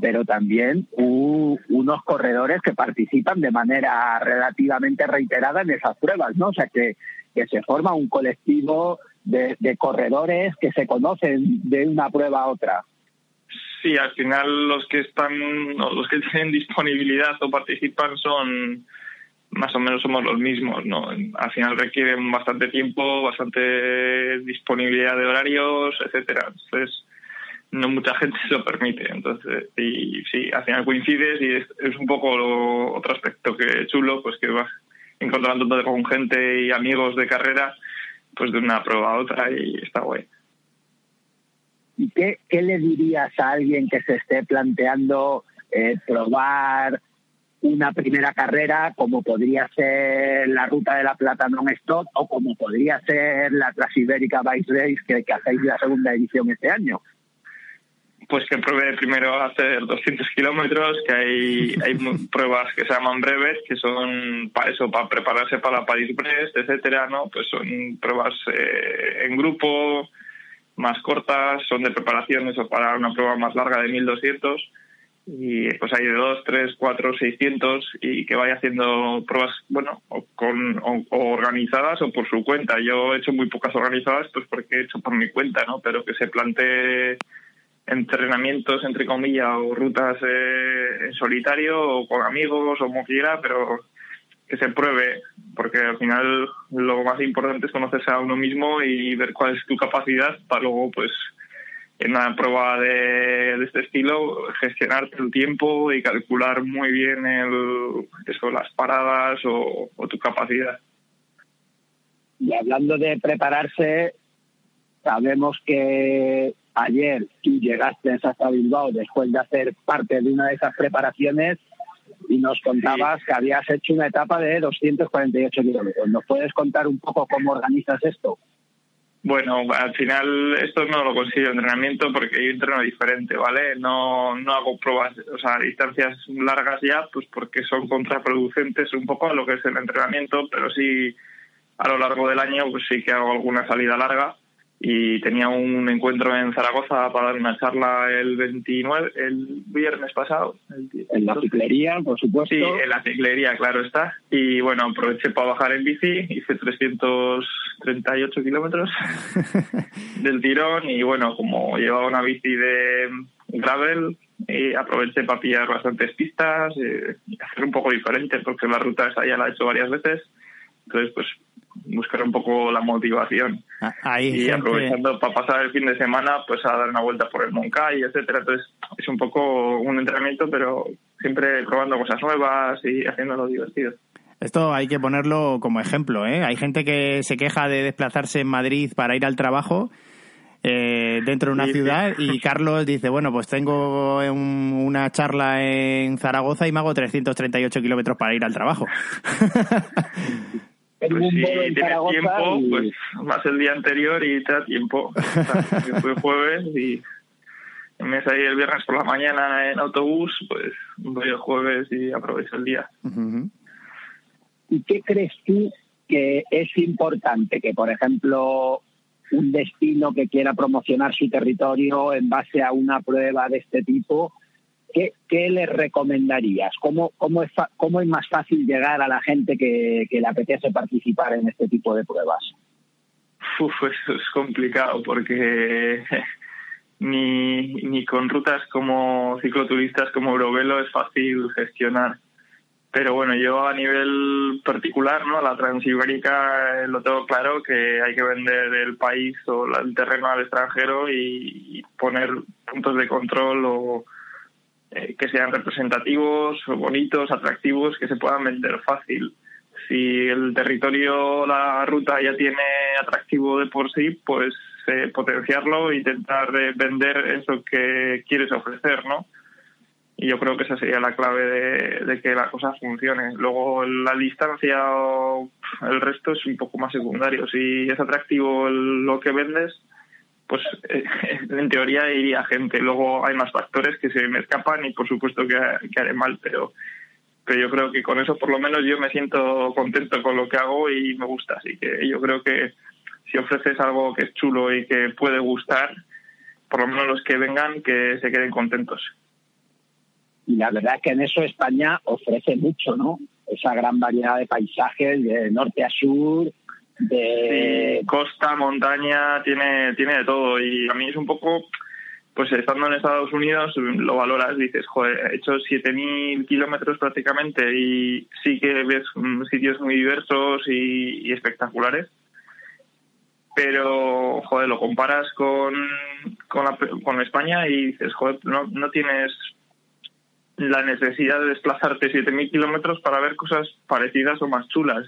S4: pero también unos corredores que participan de manera relativamente reiterada en esas pruebas, ¿no? O sea, que, se forma un colectivo de, de corredores que se conocen de una prueba a otra.
S6: Sí, al final los que están, los que tienen disponibilidad o participan son más o menos somos los mismos, ¿no? Al final requieren bastante tiempo, bastante disponibilidad de horarios, etcétera. Entonces, no mucha gente se lo permite. Entonces, y sí, al final coincides y es, un poco otro aspecto que chulo, pues que vas encontrando con gente y amigos de carrera, pues de una prueba a otra y está guay.
S4: ¿Y qué, qué le dirías a alguien que se esté planteando eh, probar una primera carrera como podría ser la Ruta de la Plata non-stop o como podría ser la Transibérica Bike Race que hacéis la segunda edición este año?
S6: Pues que pruebe primero hacer 200 kilómetros, que hay, hay pruebas que se llaman breves, que son para eso, para prepararse para la Paris-Brest, etcétera, ¿no? Pues son pruebas eh, en grupo, más cortas, son de preparación, eso para una prueba más larga de 1200 y pues hay de 2, 3, 4, 600 y que vaya haciendo pruebas, bueno, o, con, o, organizadas o por su cuenta. Yo he hecho muy pocas organizadas pues porque he hecho por mi cuenta, ¿no? Pero que se plantee entrenamientos, entre comillas, o rutas eh, en solitario o con amigos o como quiera, pero que se pruebe, porque al final lo más importante es conocerse a uno mismo y ver cuál es tu capacidad para luego, pues, en una prueba de, este estilo, gestionarte el tiempo y calcular muy bien el, eso, las paradas o, o tu capacidad.
S4: Y hablando de prepararse, sabemos que ayer tú llegaste hasta Bilbao después de hacer parte de una de esas preparaciones y nos contabas que habías hecho una etapa de 248 kilómetros. ¿Nos puedes contar un poco cómo organizas esto?
S6: Bueno, al final esto no lo consigo entrenamiento porque yo entreno diferente, ¿vale? No, no hago pruebas, o sea, distancias largas ya, pues porque son contraproducentes un poco a lo que es el entrenamiento, pero sí a lo largo del año pues sí que hago alguna salida larga y tenía un encuentro en Zaragoza para dar una charla el 29, el viernes pasado.
S4: en la ciclería, por supuesto.
S6: Sí, en la ciclería, claro está. Y bueno, aproveché para bajar en bici, hice 338 kilómetros del tirón y bueno, como llevaba una bici de gravel, y aproveché para pillar bastantes pistas eh, y hacer un poco diferente porque la ruta esa ya la he hecho varias veces. Entonces, pues buscar un poco la motivación.
S2: Ah, y
S6: aprovechando para pasar el fin de semana, pues a dar una vuelta por el Moncay, etcétera. Entonces, es un poco un entrenamiento, pero siempre probando cosas nuevas y haciéndolo divertido.
S2: Esto hay que ponerlo como ejemplo, ¿eh? Hay gente que se queja de desplazarse en Madrid para ir al trabajo eh, dentro de una ciudad y Carlos dice, bueno, pues tengo una charla en Zaragoza y me hago 338 kilómetros para ir al trabajo.
S6: pues si tienes tiempo, pues más el día anterior y te da tiempo. fue jueves y me ahí el viernes por la mañana en autobús, pues voy el jueves y aprovecho el día.
S4: ¿Y qué crees tú que es importante que, por ejemplo, un destino que quiera promocionar su territorio en base a una prueba de este tipo, ¿qué, qué le recomendarías? ¿Cómo, cómo, es, ¿Cómo es más fácil llegar a la gente que, que le apetece participar en este tipo de pruebas?
S6: Uf, eso es complicado porque ni, ni con rutas como cicloturistas como Eurovelo es fácil gestionar. Pero bueno, yo a nivel particular, ¿no? La transibérica eh, lo tengo claro que hay que vender el país o el terreno al extranjero y, poner puntos de control o eh, que sean representativos, bonitos, atractivos, que se puedan vender fácil. Si el territorio, la ruta ya tiene atractivo de por sí, pues eh, potenciarlo e intentar vender eso que quieres ofrecer, ¿no? y yo creo que esa sería la clave de, que la cosa funcione. Luego la distancia o el resto es un poco más secundario. Si es atractivo lo que vendes, pues eh, en teoría iría gente. Luego hay más factores que se me escapan y por supuesto que, haré mal, pero, pero yo creo que con eso por lo menos yo me siento contento con lo que hago y me gusta. Así que yo creo que si ofreces algo que es chulo y que puede gustar, por lo menos los que vengan que se queden contentos
S4: y la verdad es que en eso España ofrece mucho, ¿no? Esa gran variedad de paisajes de norte a sur,
S6: costa, montaña, tiene tiene de todo. Y a mí es un poco pues estando en Estados Unidos lo valoras, dices, joder, he hecho 7.000 kilómetros prácticamente y sí que ves sitios muy diversos y, espectaculares, pero, joder, lo comparas con, con, con España y dices, joder, no, no tienes la necesidad de desplazarte 7.000 kilómetros para ver cosas parecidas o más chulas.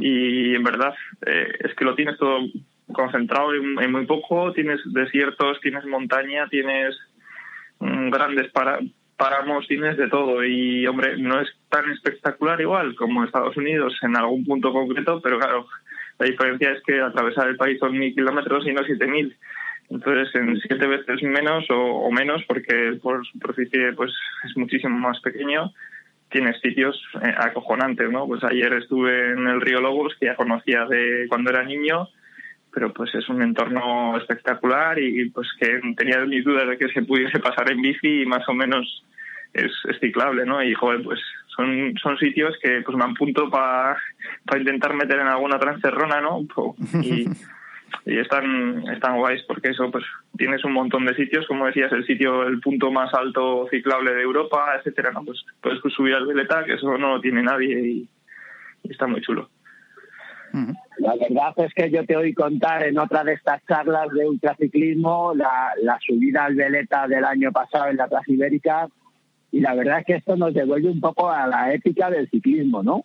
S6: Y en verdad eh, es que lo tienes todo concentrado en, muy poco. Tienes desiertos, tienes montaña, tienes mm, grandes páramos, tienes de todo. Y hombre, no es tan espectacular igual como Estados Unidos en algún punto concreto, pero claro, la diferencia es que atravesar el país son 1.000 kilómetros y no 7.000. Entonces, en siete veces menos o, menos, porque por superficie pues es muchísimo más pequeño, tienes sitios eh, acojonantes, ¿no? Pues ayer estuve en el río Lobos, que ya conocía de cuando era niño, pero pues es un entorno espectacular y pues que tenía mis dudas de que se pudiese pasar en bici y más o menos es, ciclable, ¿no? Y joder, pues son, son sitios que pues me apunto para intentar meter en alguna trancerrona, ¿no? Y, y están, están guays porque eso, pues tienes un montón de sitios, como decías, el sitio, el punto más alto ciclable de Europa, etcétera, ¿no? Pues puedes subir al Veleta, que eso no lo tiene nadie y, está muy chulo.
S4: La verdad es que yo te oí contar en otra de estas charlas de ultraciclismo la, la subida al Veleta del año pasado en la Plaza Ibérica y la verdad es que esto nos devuelve un poco a la ética del ciclismo, ¿no?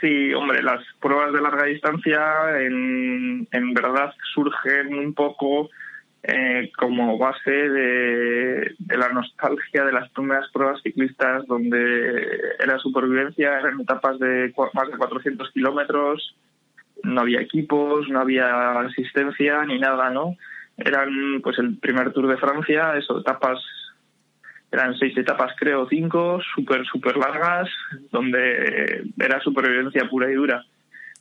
S6: Sí, hombre, las pruebas de larga distancia en, en verdad surgen un poco eh, como base de, la nostalgia de las primeras pruebas ciclistas donde era supervivencia, eran etapas de más de 400 kilómetros, no había equipos, no había asistencia ni nada, ¿no? Eran pues el primer Tour de Francia, eso, etapas eran seis etapas, creo, cinco, súper, súper largas, donde era supervivencia pura y dura.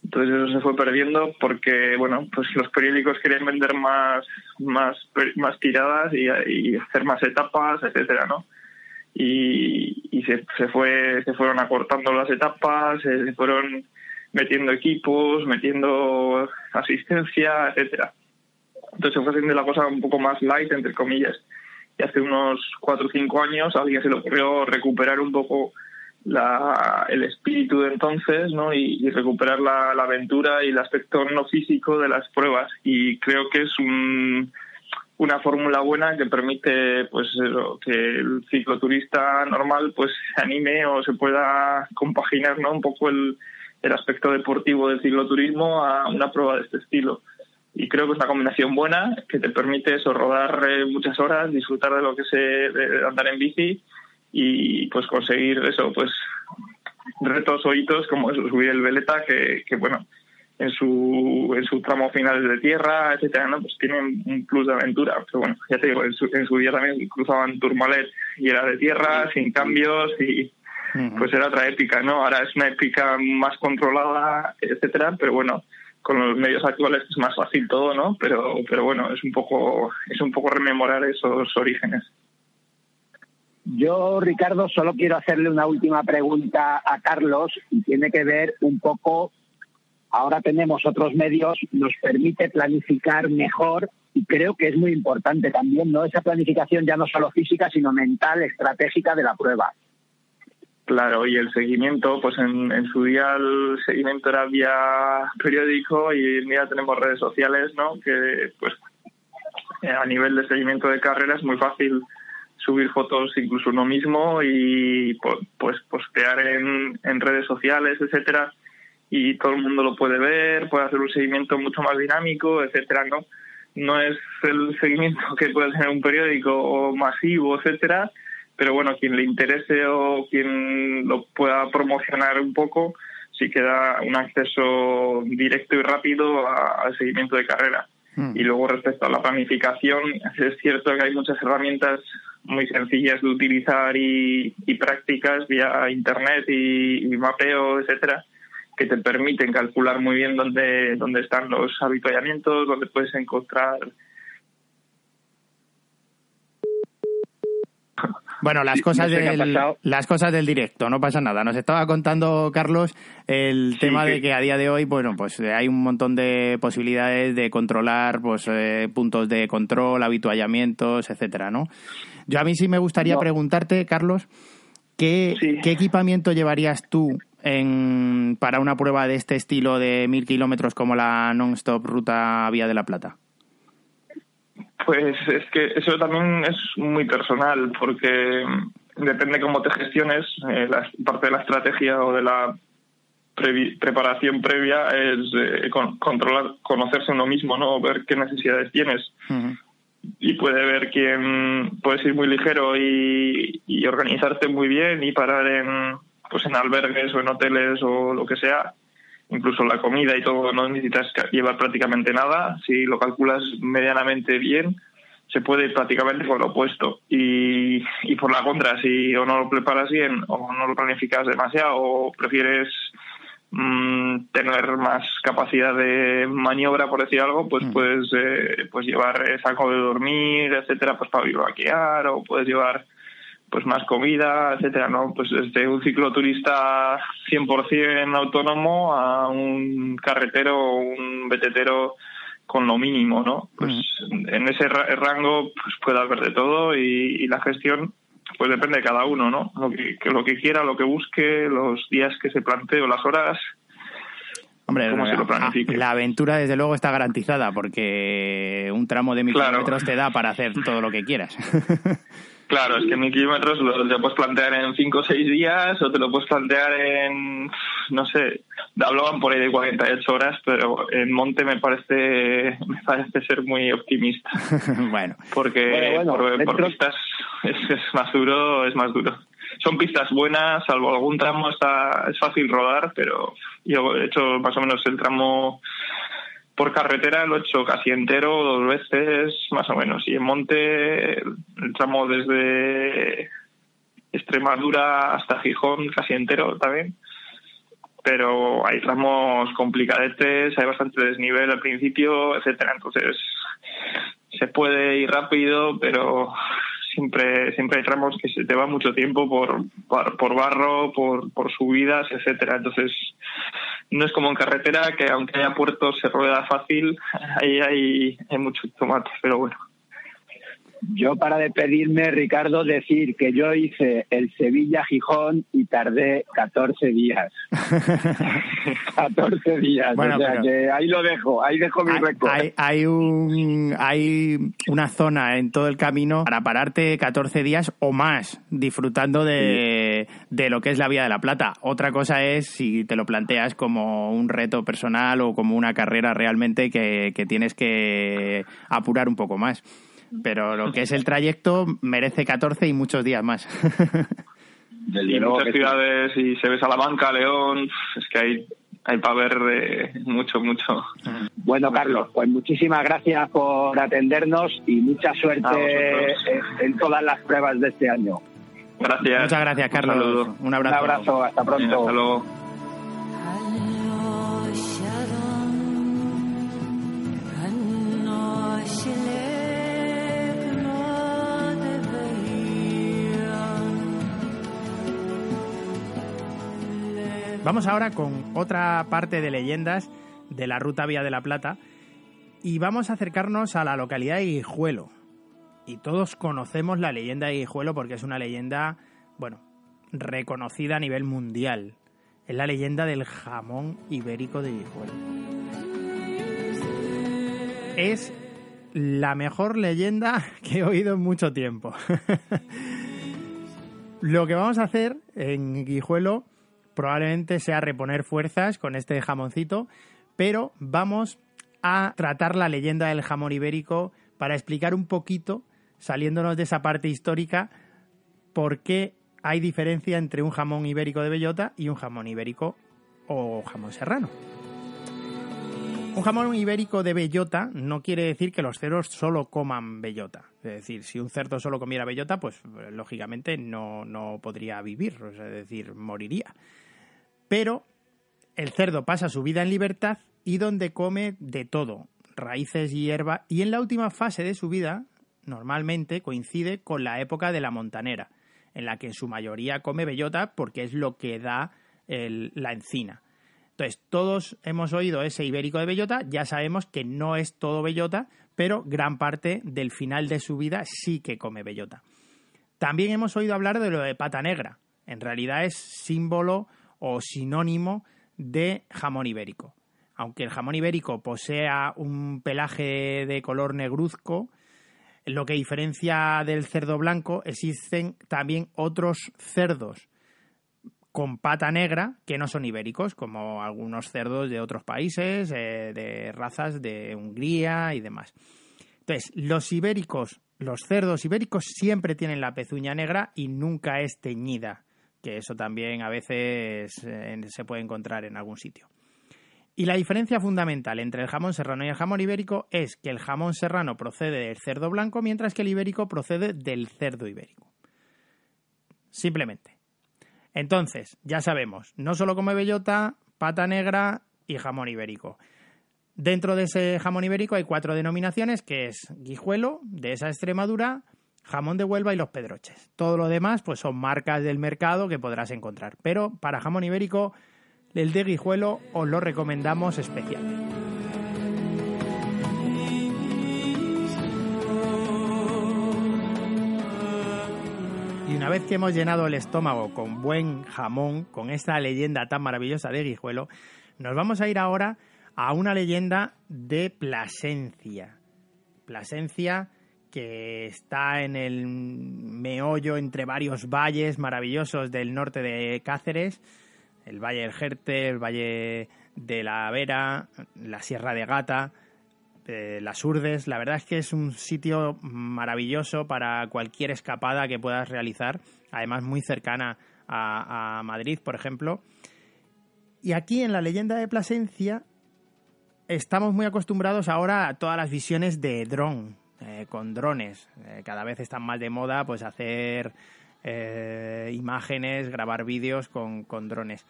S6: Entonces eso se fue perdiendo porque, bueno, pues los periódicos querían vender más, más, más tiradas y, hacer más etapas, etcétera, ¿no? Y, y se, se, fue, se fueron acortando las etapas, se fueron metiendo equipos, metiendo asistencia, etcétera. Entonces se fue haciendo la cosa un poco más light, entre comillas y hace unos cuatro o cinco años a alguien se le ocurrió recuperar un poco la, el espíritu de entonces ¿no? y, recuperar la, aventura y el aspecto no físico de las pruebas y creo que es un, una fórmula buena que permite pues que el cicloturista normal pues se anime o se pueda compaginar ¿no? un poco el, el aspecto deportivo del cicloturismo a una prueba de este estilo y creo que es una combinación buena que te permite eso, rodar eh, muchas horas, disfrutar de lo que de andar en bici y pues conseguir eso, pues retos o hitos como eso, subir el veleta que, que bueno, en su en su tramo final de tierra, etcétera, ¿no? Pues tienen un plus de aventura. Pero bueno, ya te digo, en su, en su día también cruzaban Tourmalet y era de tierra, sin cambios y pues era otra épica, ¿no? Ahora es una épica más controlada, etcétera, pero bueno, con los medios actuales es más fácil todo, ¿no? Pero, pero bueno, es un poco, es un poco rememorar esos orígenes.
S4: Yo, Ricardo, solo quiero hacerle una última pregunta a Carlos y tiene que ver un poco, ahora tenemos otros medios, nos permite planificar mejor y creo que es muy importante también, ¿no? Esa planificación ya no solo física, sino mental, estratégica de la prueba.
S6: Claro, y el seguimiento, pues en, en, su día el seguimiento era vía periódico y hoy en día tenemos redes sociales, ¿no? Que pues a nivel de seguimiento de carrera es muy fácil subir fotos incluso uno mismo y pues postear en, en redes sociales, etcétera, y todo el mundo lo puede ver, puede hacer un seguimiento mucho más dinámico, etcétera, ¿no? No es el seguimiento que puede tener un periódico o masivo, etcétera, pero bueno, quien le interese o quien lo pueda promocionar un poco, sí que da un acceso directo y rápido al seguimiento de carrera. Hmm. Y luego respecto a la planificación, es cierto que hay muchas herramientas muy sencillas de utilizar y, prácticas vía internet y, mapeo, etcétera, que te permiten calcular muy bien dónde, dónde están los habituallamientos, dónde puedes encontrar
S2: Bueno, las cosas del, las cosas del directo, no pasa nada. Nos estaba contando Carlos el tema de que a día de hoy, bueno, pues eh, hay un montón de posibilidades de controlar, pues eh, puntos de control, habituallamientos, etcétera, ¿no? Yo a mí sí me gustaría preguntarte, Carlos, ¿qué, ¿qué equipamiento llevarías tú en, para una prueba de este estilo de mil kilómetros como la non-stop ruta Vía de la Plata?
S6: Pues es que eso también es muy personal, porque depende cómo te gestiones, eh, la parte de la estrategia o de la preparación previa es eh, controlar, conocerse uno mismo, ¿no? Ver qué necesidades tienes. Y puede ver quién puedes ir muy ligero y, y, organizarte muy bien y parar en, pues en albergues o en hoteles o lo que sea incluso la comida y todo, no necesitas llevar prácticamente nada. Si lo calculas medianamente bien, se puede ir prácticamente con lo opuesto. Y, y por la contra, si o no lo preparas bien o no lo planificas demasiado o prefieres mm, tener más capacidad de maniobra, por decir algo, pues mm. puedes eh, pues llevar saco de dormir, etcétera, pues para vaquear o puedes llevar pues más comida, etcétera, ¿no? Pues desde un cicloturista 100% autónomo a un carretero o un betetero con lo mínimo, ¿no? Pues en ese rango pues puede haber de todo y, la gestión pues depende de cada uno, ¿no? Lo que, lo que quiera, lo que busque, los días que se plantee o las horas.
S2: Hombre, la, aventura desde luego está garantizada porque un tramo de mil kilómetros te da para hacer todo lo que quieras.
S6: Claro, es que mil kilómetros lo, te puedes plantear en cinco o seis días o te lo puedes plantear en, no sé, hablaban por ahí de 48 horas, pero en monte me parece me parece ser muy optimista.
S2: bueno.
S6: Porque por, pistas es, es, más duro, es más duro. Son pistas buenas, salvo algún tramo está es fácil rodar, pero yo he hecho más o menos el tramo por carretera lo he hecho casi entero, dos veces más o menos. Y en monte, el tramo desde Extremadura hasta Gijón, casi entero también. Pero hay tramos complicadetes, hay bastante desnivel al principio, etcétera. Entonces, se puede ir rápido, pero siempre siempre hay tramos que se te va mucho tiempo por, por, barro, por, por subidas, etcétera. Entonces, no es como en carretera que aunque haya puertos se rueda fácil, ahí hay, hay mucho tomate, pero bueno.
S4: Yo para despedirme, Ricardo, decir que yo hice el Sevilla-Gijón y tardé 14 días. 14 días. Bueno, o sea que ahí lo dejo, ahí dejo mi récord.
S2: Hay, hay, un, hay una zona en todo el camino para pararte 14 días o más disfrutando de, de lo que es la Vía de la Plata. Otra cosa es si te lo planteas como un reto personal o como una carrera realmente que, que tienes que apurar un poco más. Pero lo que es el trayecto merece 14 y muchos días más.
S6: y en muchas ciudades, y se ve Salamanca, León, es que hay, hay para ver de mucho, mucho.
S4: Bueno, Carlos, pues muchísimas gracias por atendernos y mucha suerte en todas las pruebas de este año.
S6: Gracias.
S2: Muchas gracias, Carlos. Un, abrazo.
S4: Un abrazo, hasta pronto.
S6: hasta luego.
S2: Vamos ahora con otra parte de leyendas de la Ruta Vía de la Plata y vamos a acercarnos a la localidad de Guijuelo. Y todos conocemos la leyenda de Guijuelo porque es una leyenda, bueno, reconocida a nivel mundial. Es la leyenda del jamón ibérico de Guijuelo. Es la mejor leyenda que he oído en mucho tiempo. Lo que vamos a hacer en Guijuelo probablemente sea reponer fuerzas con este jamoncito, pero vamos a tratar la leyenda del jamón ibérico para explicar un poquito, saliéndonos de esa parte histórica, por qué hay diferencia entre un jamón ibérico de bellota y un jamón ibérico o jamón serrano. Un jamón ibérico de bellota no quiere decir que los cerdos solo coman bellota. Es decir, si un cerdo solo comiera bellota, pues lógicamente no, no podría vivir, es decir, moriría. Pero el cerdo pasa su vida en libertad y donde come de todo, raíces y hierba, y en la última fase de su vida, normalmente coincide con la época de la montanera, en la que en su mayoría come bellota porque es lo que da la encina. Entonces, todos hemos oído ese ibérico de bellota, ya sabemos que no es todo bellota, pero gran parte del final de su vida sí que come bellota. También hemos oído hablar de lo de pata negra. En realidad es símbolo o sinónimo de jamón ibérico. Aunque el jamón ibérico posea un pelaje de color negruzco, lo que diferencia del cerdo blanco, existen también otros cerdos con pata negra que no son ibéricos, como algunos cerdos de otros países, eh, de razas de Hungría y demás. Entonces, los ibéricos, los cerdos ibéricos siempre tienen la pezuña negra y nunca es teñida, que eso también a veces eh, se puede encontrar en algún sitio. Y la diferencia fundamental entre el jamón serrano y el jamón ibérico es que el jamón serrano procede del cerdo blanco, mientras que el ibérico procede del cerdo ibérico. Simplemente. Entonces, ya sabemos, no solo come bellota, pata negra y jamón ibérico. Dentro de ese jamón ibérico hay cuatro denominaciones, que es guijuelo, de esa Extremadura, jamón de Huelva y los pedroches. Todo lo demás, pues son marcas del mercado que podrás encontrar. Pero para jamón ibérico, el de guijuelo os lo recomendamos especialmente. Y una vez que hemos llenado el estómago con buen jamón, con esta leyenda tan maravillosa de Guijuelo, nos vamos a ir ahora a una leyenda de Plasencia. Plasencia que está en el meollo entre varios valles maravillosos del norte de Cáceres, el Valle del Jerte, el Valle de la Vera, la Sierra de Gata, las Urdes. La verdad es que es un sitio maravilloso para cualquier escapada que puedas realizar, además muy cercana a, Madrid, por ejemplo. Y aquí en la leyenda de Plasencia estamos muy acostumbrados ahora a todas las visiones de dron, eh, con drones. Eh, cada vez están más de moda pues hacer eh, imágenes, grabar vídeos con, con drones.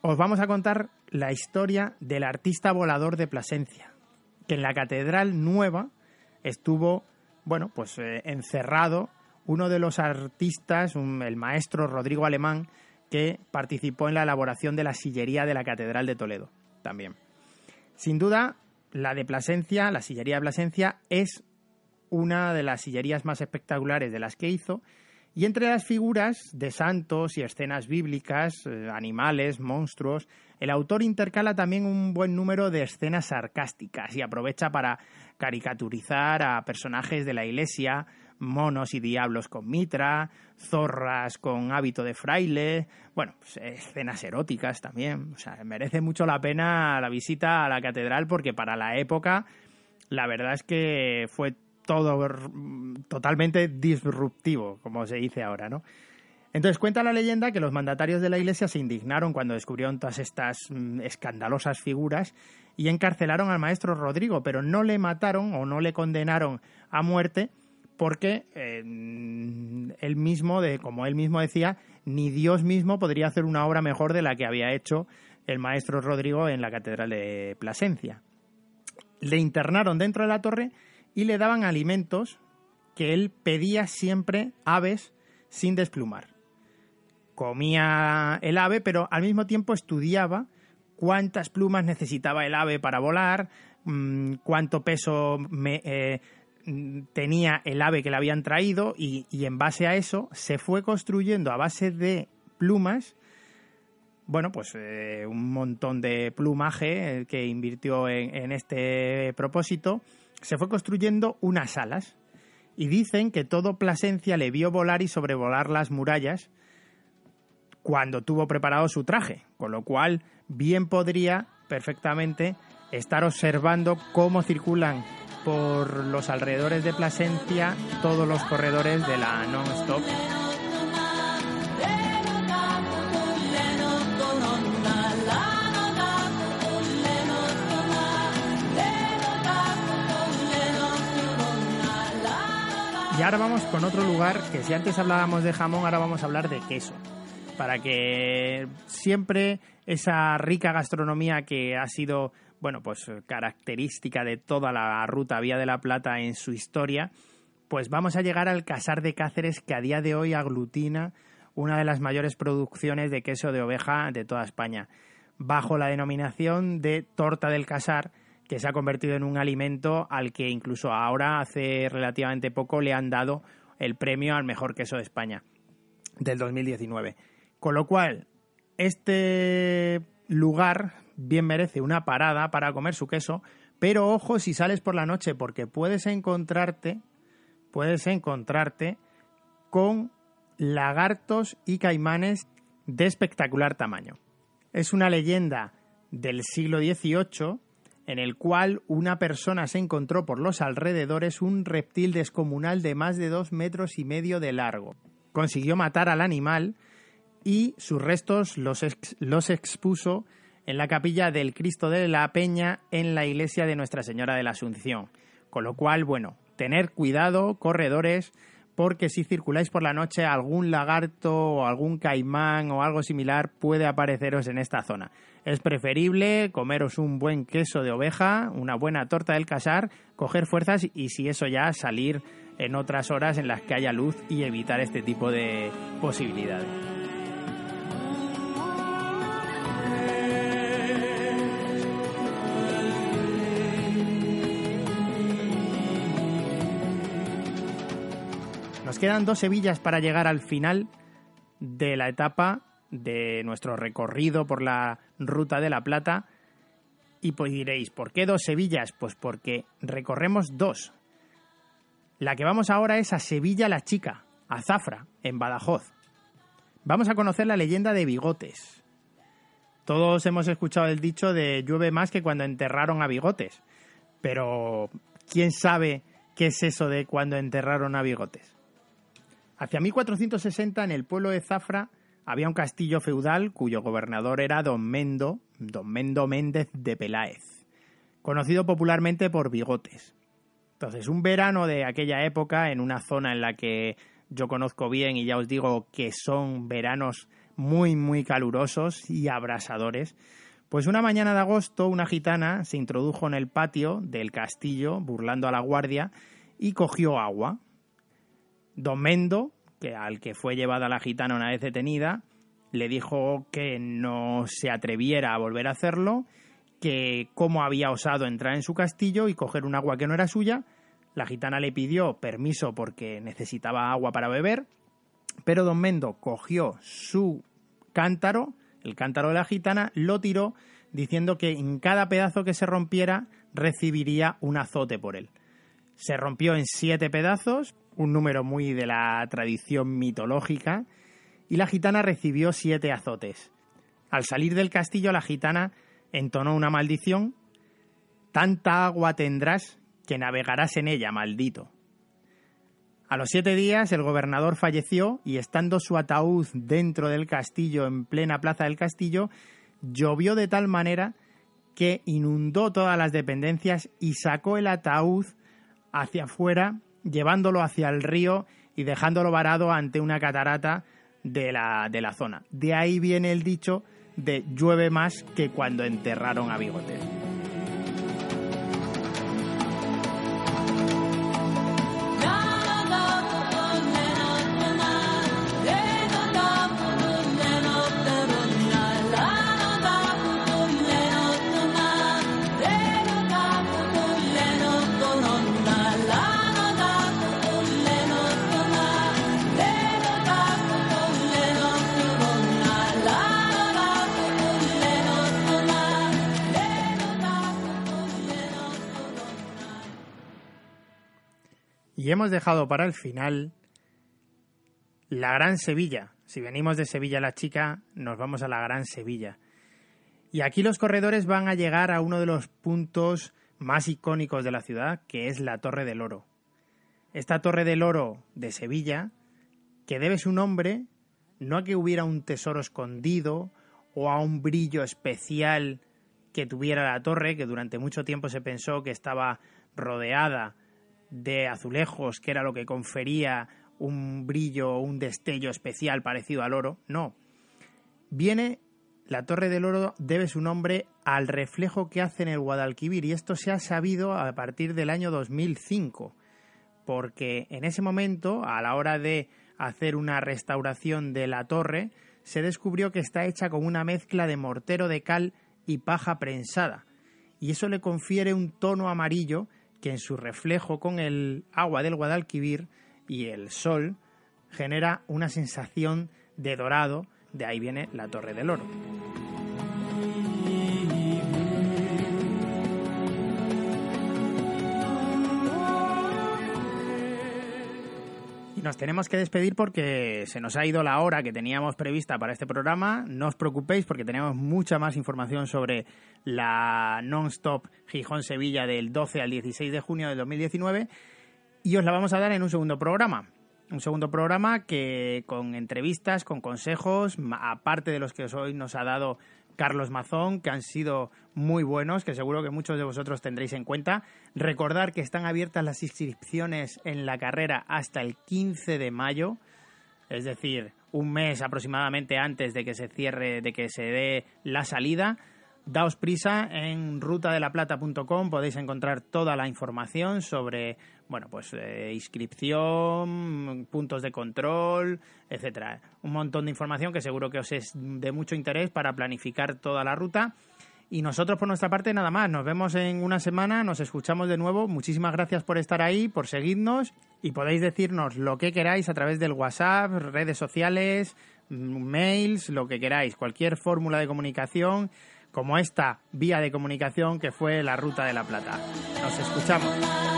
S2: Os vamos a contar la historia del artista volador de Plasencia que en la Catedral Nueva estuvo, bueno, pues encerrado uno de los artistas, el maestro Rodrigo Alemán, que participó en la elaboración de la sillería de la Catedral de Toledo también. Sin duda, la de Plasencia, la sillería de Plasencia, es una de las sillerías más espectaculares de las que hizo, y entre las figuras de santos y escenas bíblicas, eh, animales, monstruos, el autor intercala también un buen número de escenas sarcásticas y aprovecha para caricaturizar a personajes de la iglesia, monos y diablos con mitra, zorras con hábito de fraile, bueno, pues, escenas eróticas también. O sea, merece mucho la pena la visita a la catedral porque para la época la verdad es que fue todo totalmente disruptivo, como se dice ahora, ¿no? Entonces cuenta la leyenda que los mandatarios de la iglesia se indignaron cuando descubrieron todas estas mm, escandalosas figuras y encarcelaron al maestro Rodrigo, pero no le mataron o no le condenaron a muerte porque eh, él mismo, de, como él mismo decía, ni Dios mismo podría hacer una obra mejor de la que había hecho el maestro Rodrigo en la catedral de Plasencia. Le internaron dentro de la torre y le daban alimentos que él pedía siempre aves sin desplumar comía el ave, pero al mismo tiempo estudiaba cuántas plumas necesitaba el ave para volar, mm, cuánto peso eh, tenía el ave que le habían traído y, en base a eso se fue construyendo a base de plumas bueno, pues eh, un montón de plumaje que invirtió en, este propósito, se fue construyendo unas alas. Y dicen que todo Plasencia le vio volar y sobrevolar las murallas cuando tuvo preparado su traje, con lo cual bien podría perfectamente estar observando cómo circulan por los alrededores de Plasencia todos los corredores de la non-stop. Y ahora vamos con otro lugar que si antes hablábamos de jamón, ahora vamos a hablar de queso. Para que siempre esa rica gastronomía que ha sido, bueno, pues característica de toda la ruta Vía de la Plata en su historia, pues vamos a llegar al Casar de Cáceres que a día de hoy aglutina una de las mayores producciones de queso de oveja de toda España, bajo la denominación de torta del Casar, que se ha convertido en un alimento al que incluso ahora, hace relativamente poco, le han dado el premio al mejor queso de España del 2019. Con lo cual, este lugar bien merece una parada para comer su queso, pero ojo si sales por la noche porque puedes encontrarte puedes encontrarte con lagartos y caimanes de espectacular tamaño. Es una leyenda del siglo XVIII en el cual una persona se encontró por los alrededores un reptil descomunal de más de dos metros y medio de largo. Consiguió matar al animal y sus restos los, los expuso en la capilla del Cristo de la Peña en la iglesia de Nuestra Señora de la Asunción. Con lo cual, bueno, tener cuidado, corredores, porque si circuláis por la noche algún lagarto o algún caimán o algo similar puede apareceros en esta zona. Es preferible comeros un buen queso de oveja, una buena torta del casar, coger fuerzas y si eso ya salir en otras horas en las que haya luz y evitar este tipo de posibilidades. Quedan dos Sevillas para llegar al final de la etapa de nuestro recorrido por la Ruta de la Plata. Y pues diréis, ¿por qué dos Sevillas? Pues porque recorremos dos. La que vamos ahora es a Sevilla la Chica, a Zafra, en Badajoz. Vamos a conocer la leyenda de Bigotes. Todos hemos escuchado el dicho de llueve más que cuando enterraron a Bigotes. Pero, ¿quién sabe qué es eso de cuando enterraron a Bigotes? Hacia 1460, en el pueblo de Zafra, había un castillo feudal cuyo gobernador era don Mendo, don Mendo Méndez de Peláez, conocido popularmente por Bigotes. Entonces, un verano de aquella época, en una zona en la que yo conozco bien y ya os digo que son veranos muy, muy calurosos y abrasadores, pues una mañana de agosto una gitana se introdujo en el patio del castillo, burlando a la guardia, y cogió agua. Don Mendo, que al que fue llevada la gitana una vez detenida, le dijo que no se atreviera a volver a hacerlo, que cómo había osado entrar en su castillo y coger un agua que no era suya. La gitana le pidió permiso porque necesitaba agua para beber, pero don Mendo cogió su cántaro, el cántaro de la gitana, lo tiró diciendo que en cada pedazo que se rompiera recibiría un azote por él. Se rompió en siete pedazos, un número muy de la tradición mitológica, y la gitana recibió siete azotes. Al salir del castillo la gitana entonó una maldición, tanta agua tendrás que navegarás en ella, maldito. A los siete días el gobernador falleció y estando su ataúd dentro del castillo, en plena plaza del castillo, llovió de tal manera que inundó todas las dependencias y sacó el ataúd hacia afuera llevándolo hacia el río y dejándolo varado ante una catarata de la, de la zona. De ahí viene el dicho de llueve más que cuando enterraron a Bigotes. Y hemos dejado para el final la Gran Sevilla. Si venimos de Sevilla la chica, nos vamos a la Gran Sevilla. Y aquí los corredores van a llegar a uno de los puntos más icónicos de la ciudad, que es la Torre del Oro. Esta Torre del Oro de Sevilla, que debe su nombre no a que hubiera un tesoro escondido o a un brillo especial que tuviera la torre, que durante mucho tiempo se pensó que estaba rodeada de azulejos, que era lo que confería un brillo o un destello especial parecido al oro. No. Viene la Torre del Oro debe su nombre al reflejo que hace en el Guadalquivir y esto se ha sabido a partir del año 2005, porque en ese momento, a la hora de hacer una restauración de la torre, se descubrió que está hecha con una mezcla de mortero de cal y paja prensada, y eso le confiere un tono amarillo que en su reflejo con el agua del Guadalquivir y el sol genera una sensación de dorado, de ahí viene la Torre del Oro. Y nos tenemos que despedir porque se nos ha ido la hora que teníamos prevista para este programa. No os preocupéis porque tenemos mucha más información sobre la non-stop Gijón-Sevilla del 12 al 16 de junio del 2019 y os la vamos a dar en un segundo programa. Un segundo programa que con entrevistas, con consejos, aparte de los que hoy nos ha dado Carlos Mazón, que han sido muy buenos, que seguro que muchos de vosotros tendréis en cuenta. Recordar que están abiertas las inscripciones en la carrera hasta el 15 de mayo, es decir, un mes aproximadamente antes de que se cierre, de que se dé la salida. Daos prisa en rutadelaplata.com podéis encontrar toda la información sobre bueno, pues eh, inscripción, puntos de control, etcétera. Un montón de información que seguro que os es de mucho interés para planificar toda la ruta. Y nosotros por nuestra parte nada más, nos vemos en una semana, nos escuchamos de nuevo. Muchísimas gracias por estar ahí, por seguirnos y podéis decirnos lo que queráis a través del WhatsApp, redes sociales, mails, lo que queráis, cualquier fórmula de comunicación como esta vía de comunicación que fue la Ruta de la Plata. Nos escuchamos.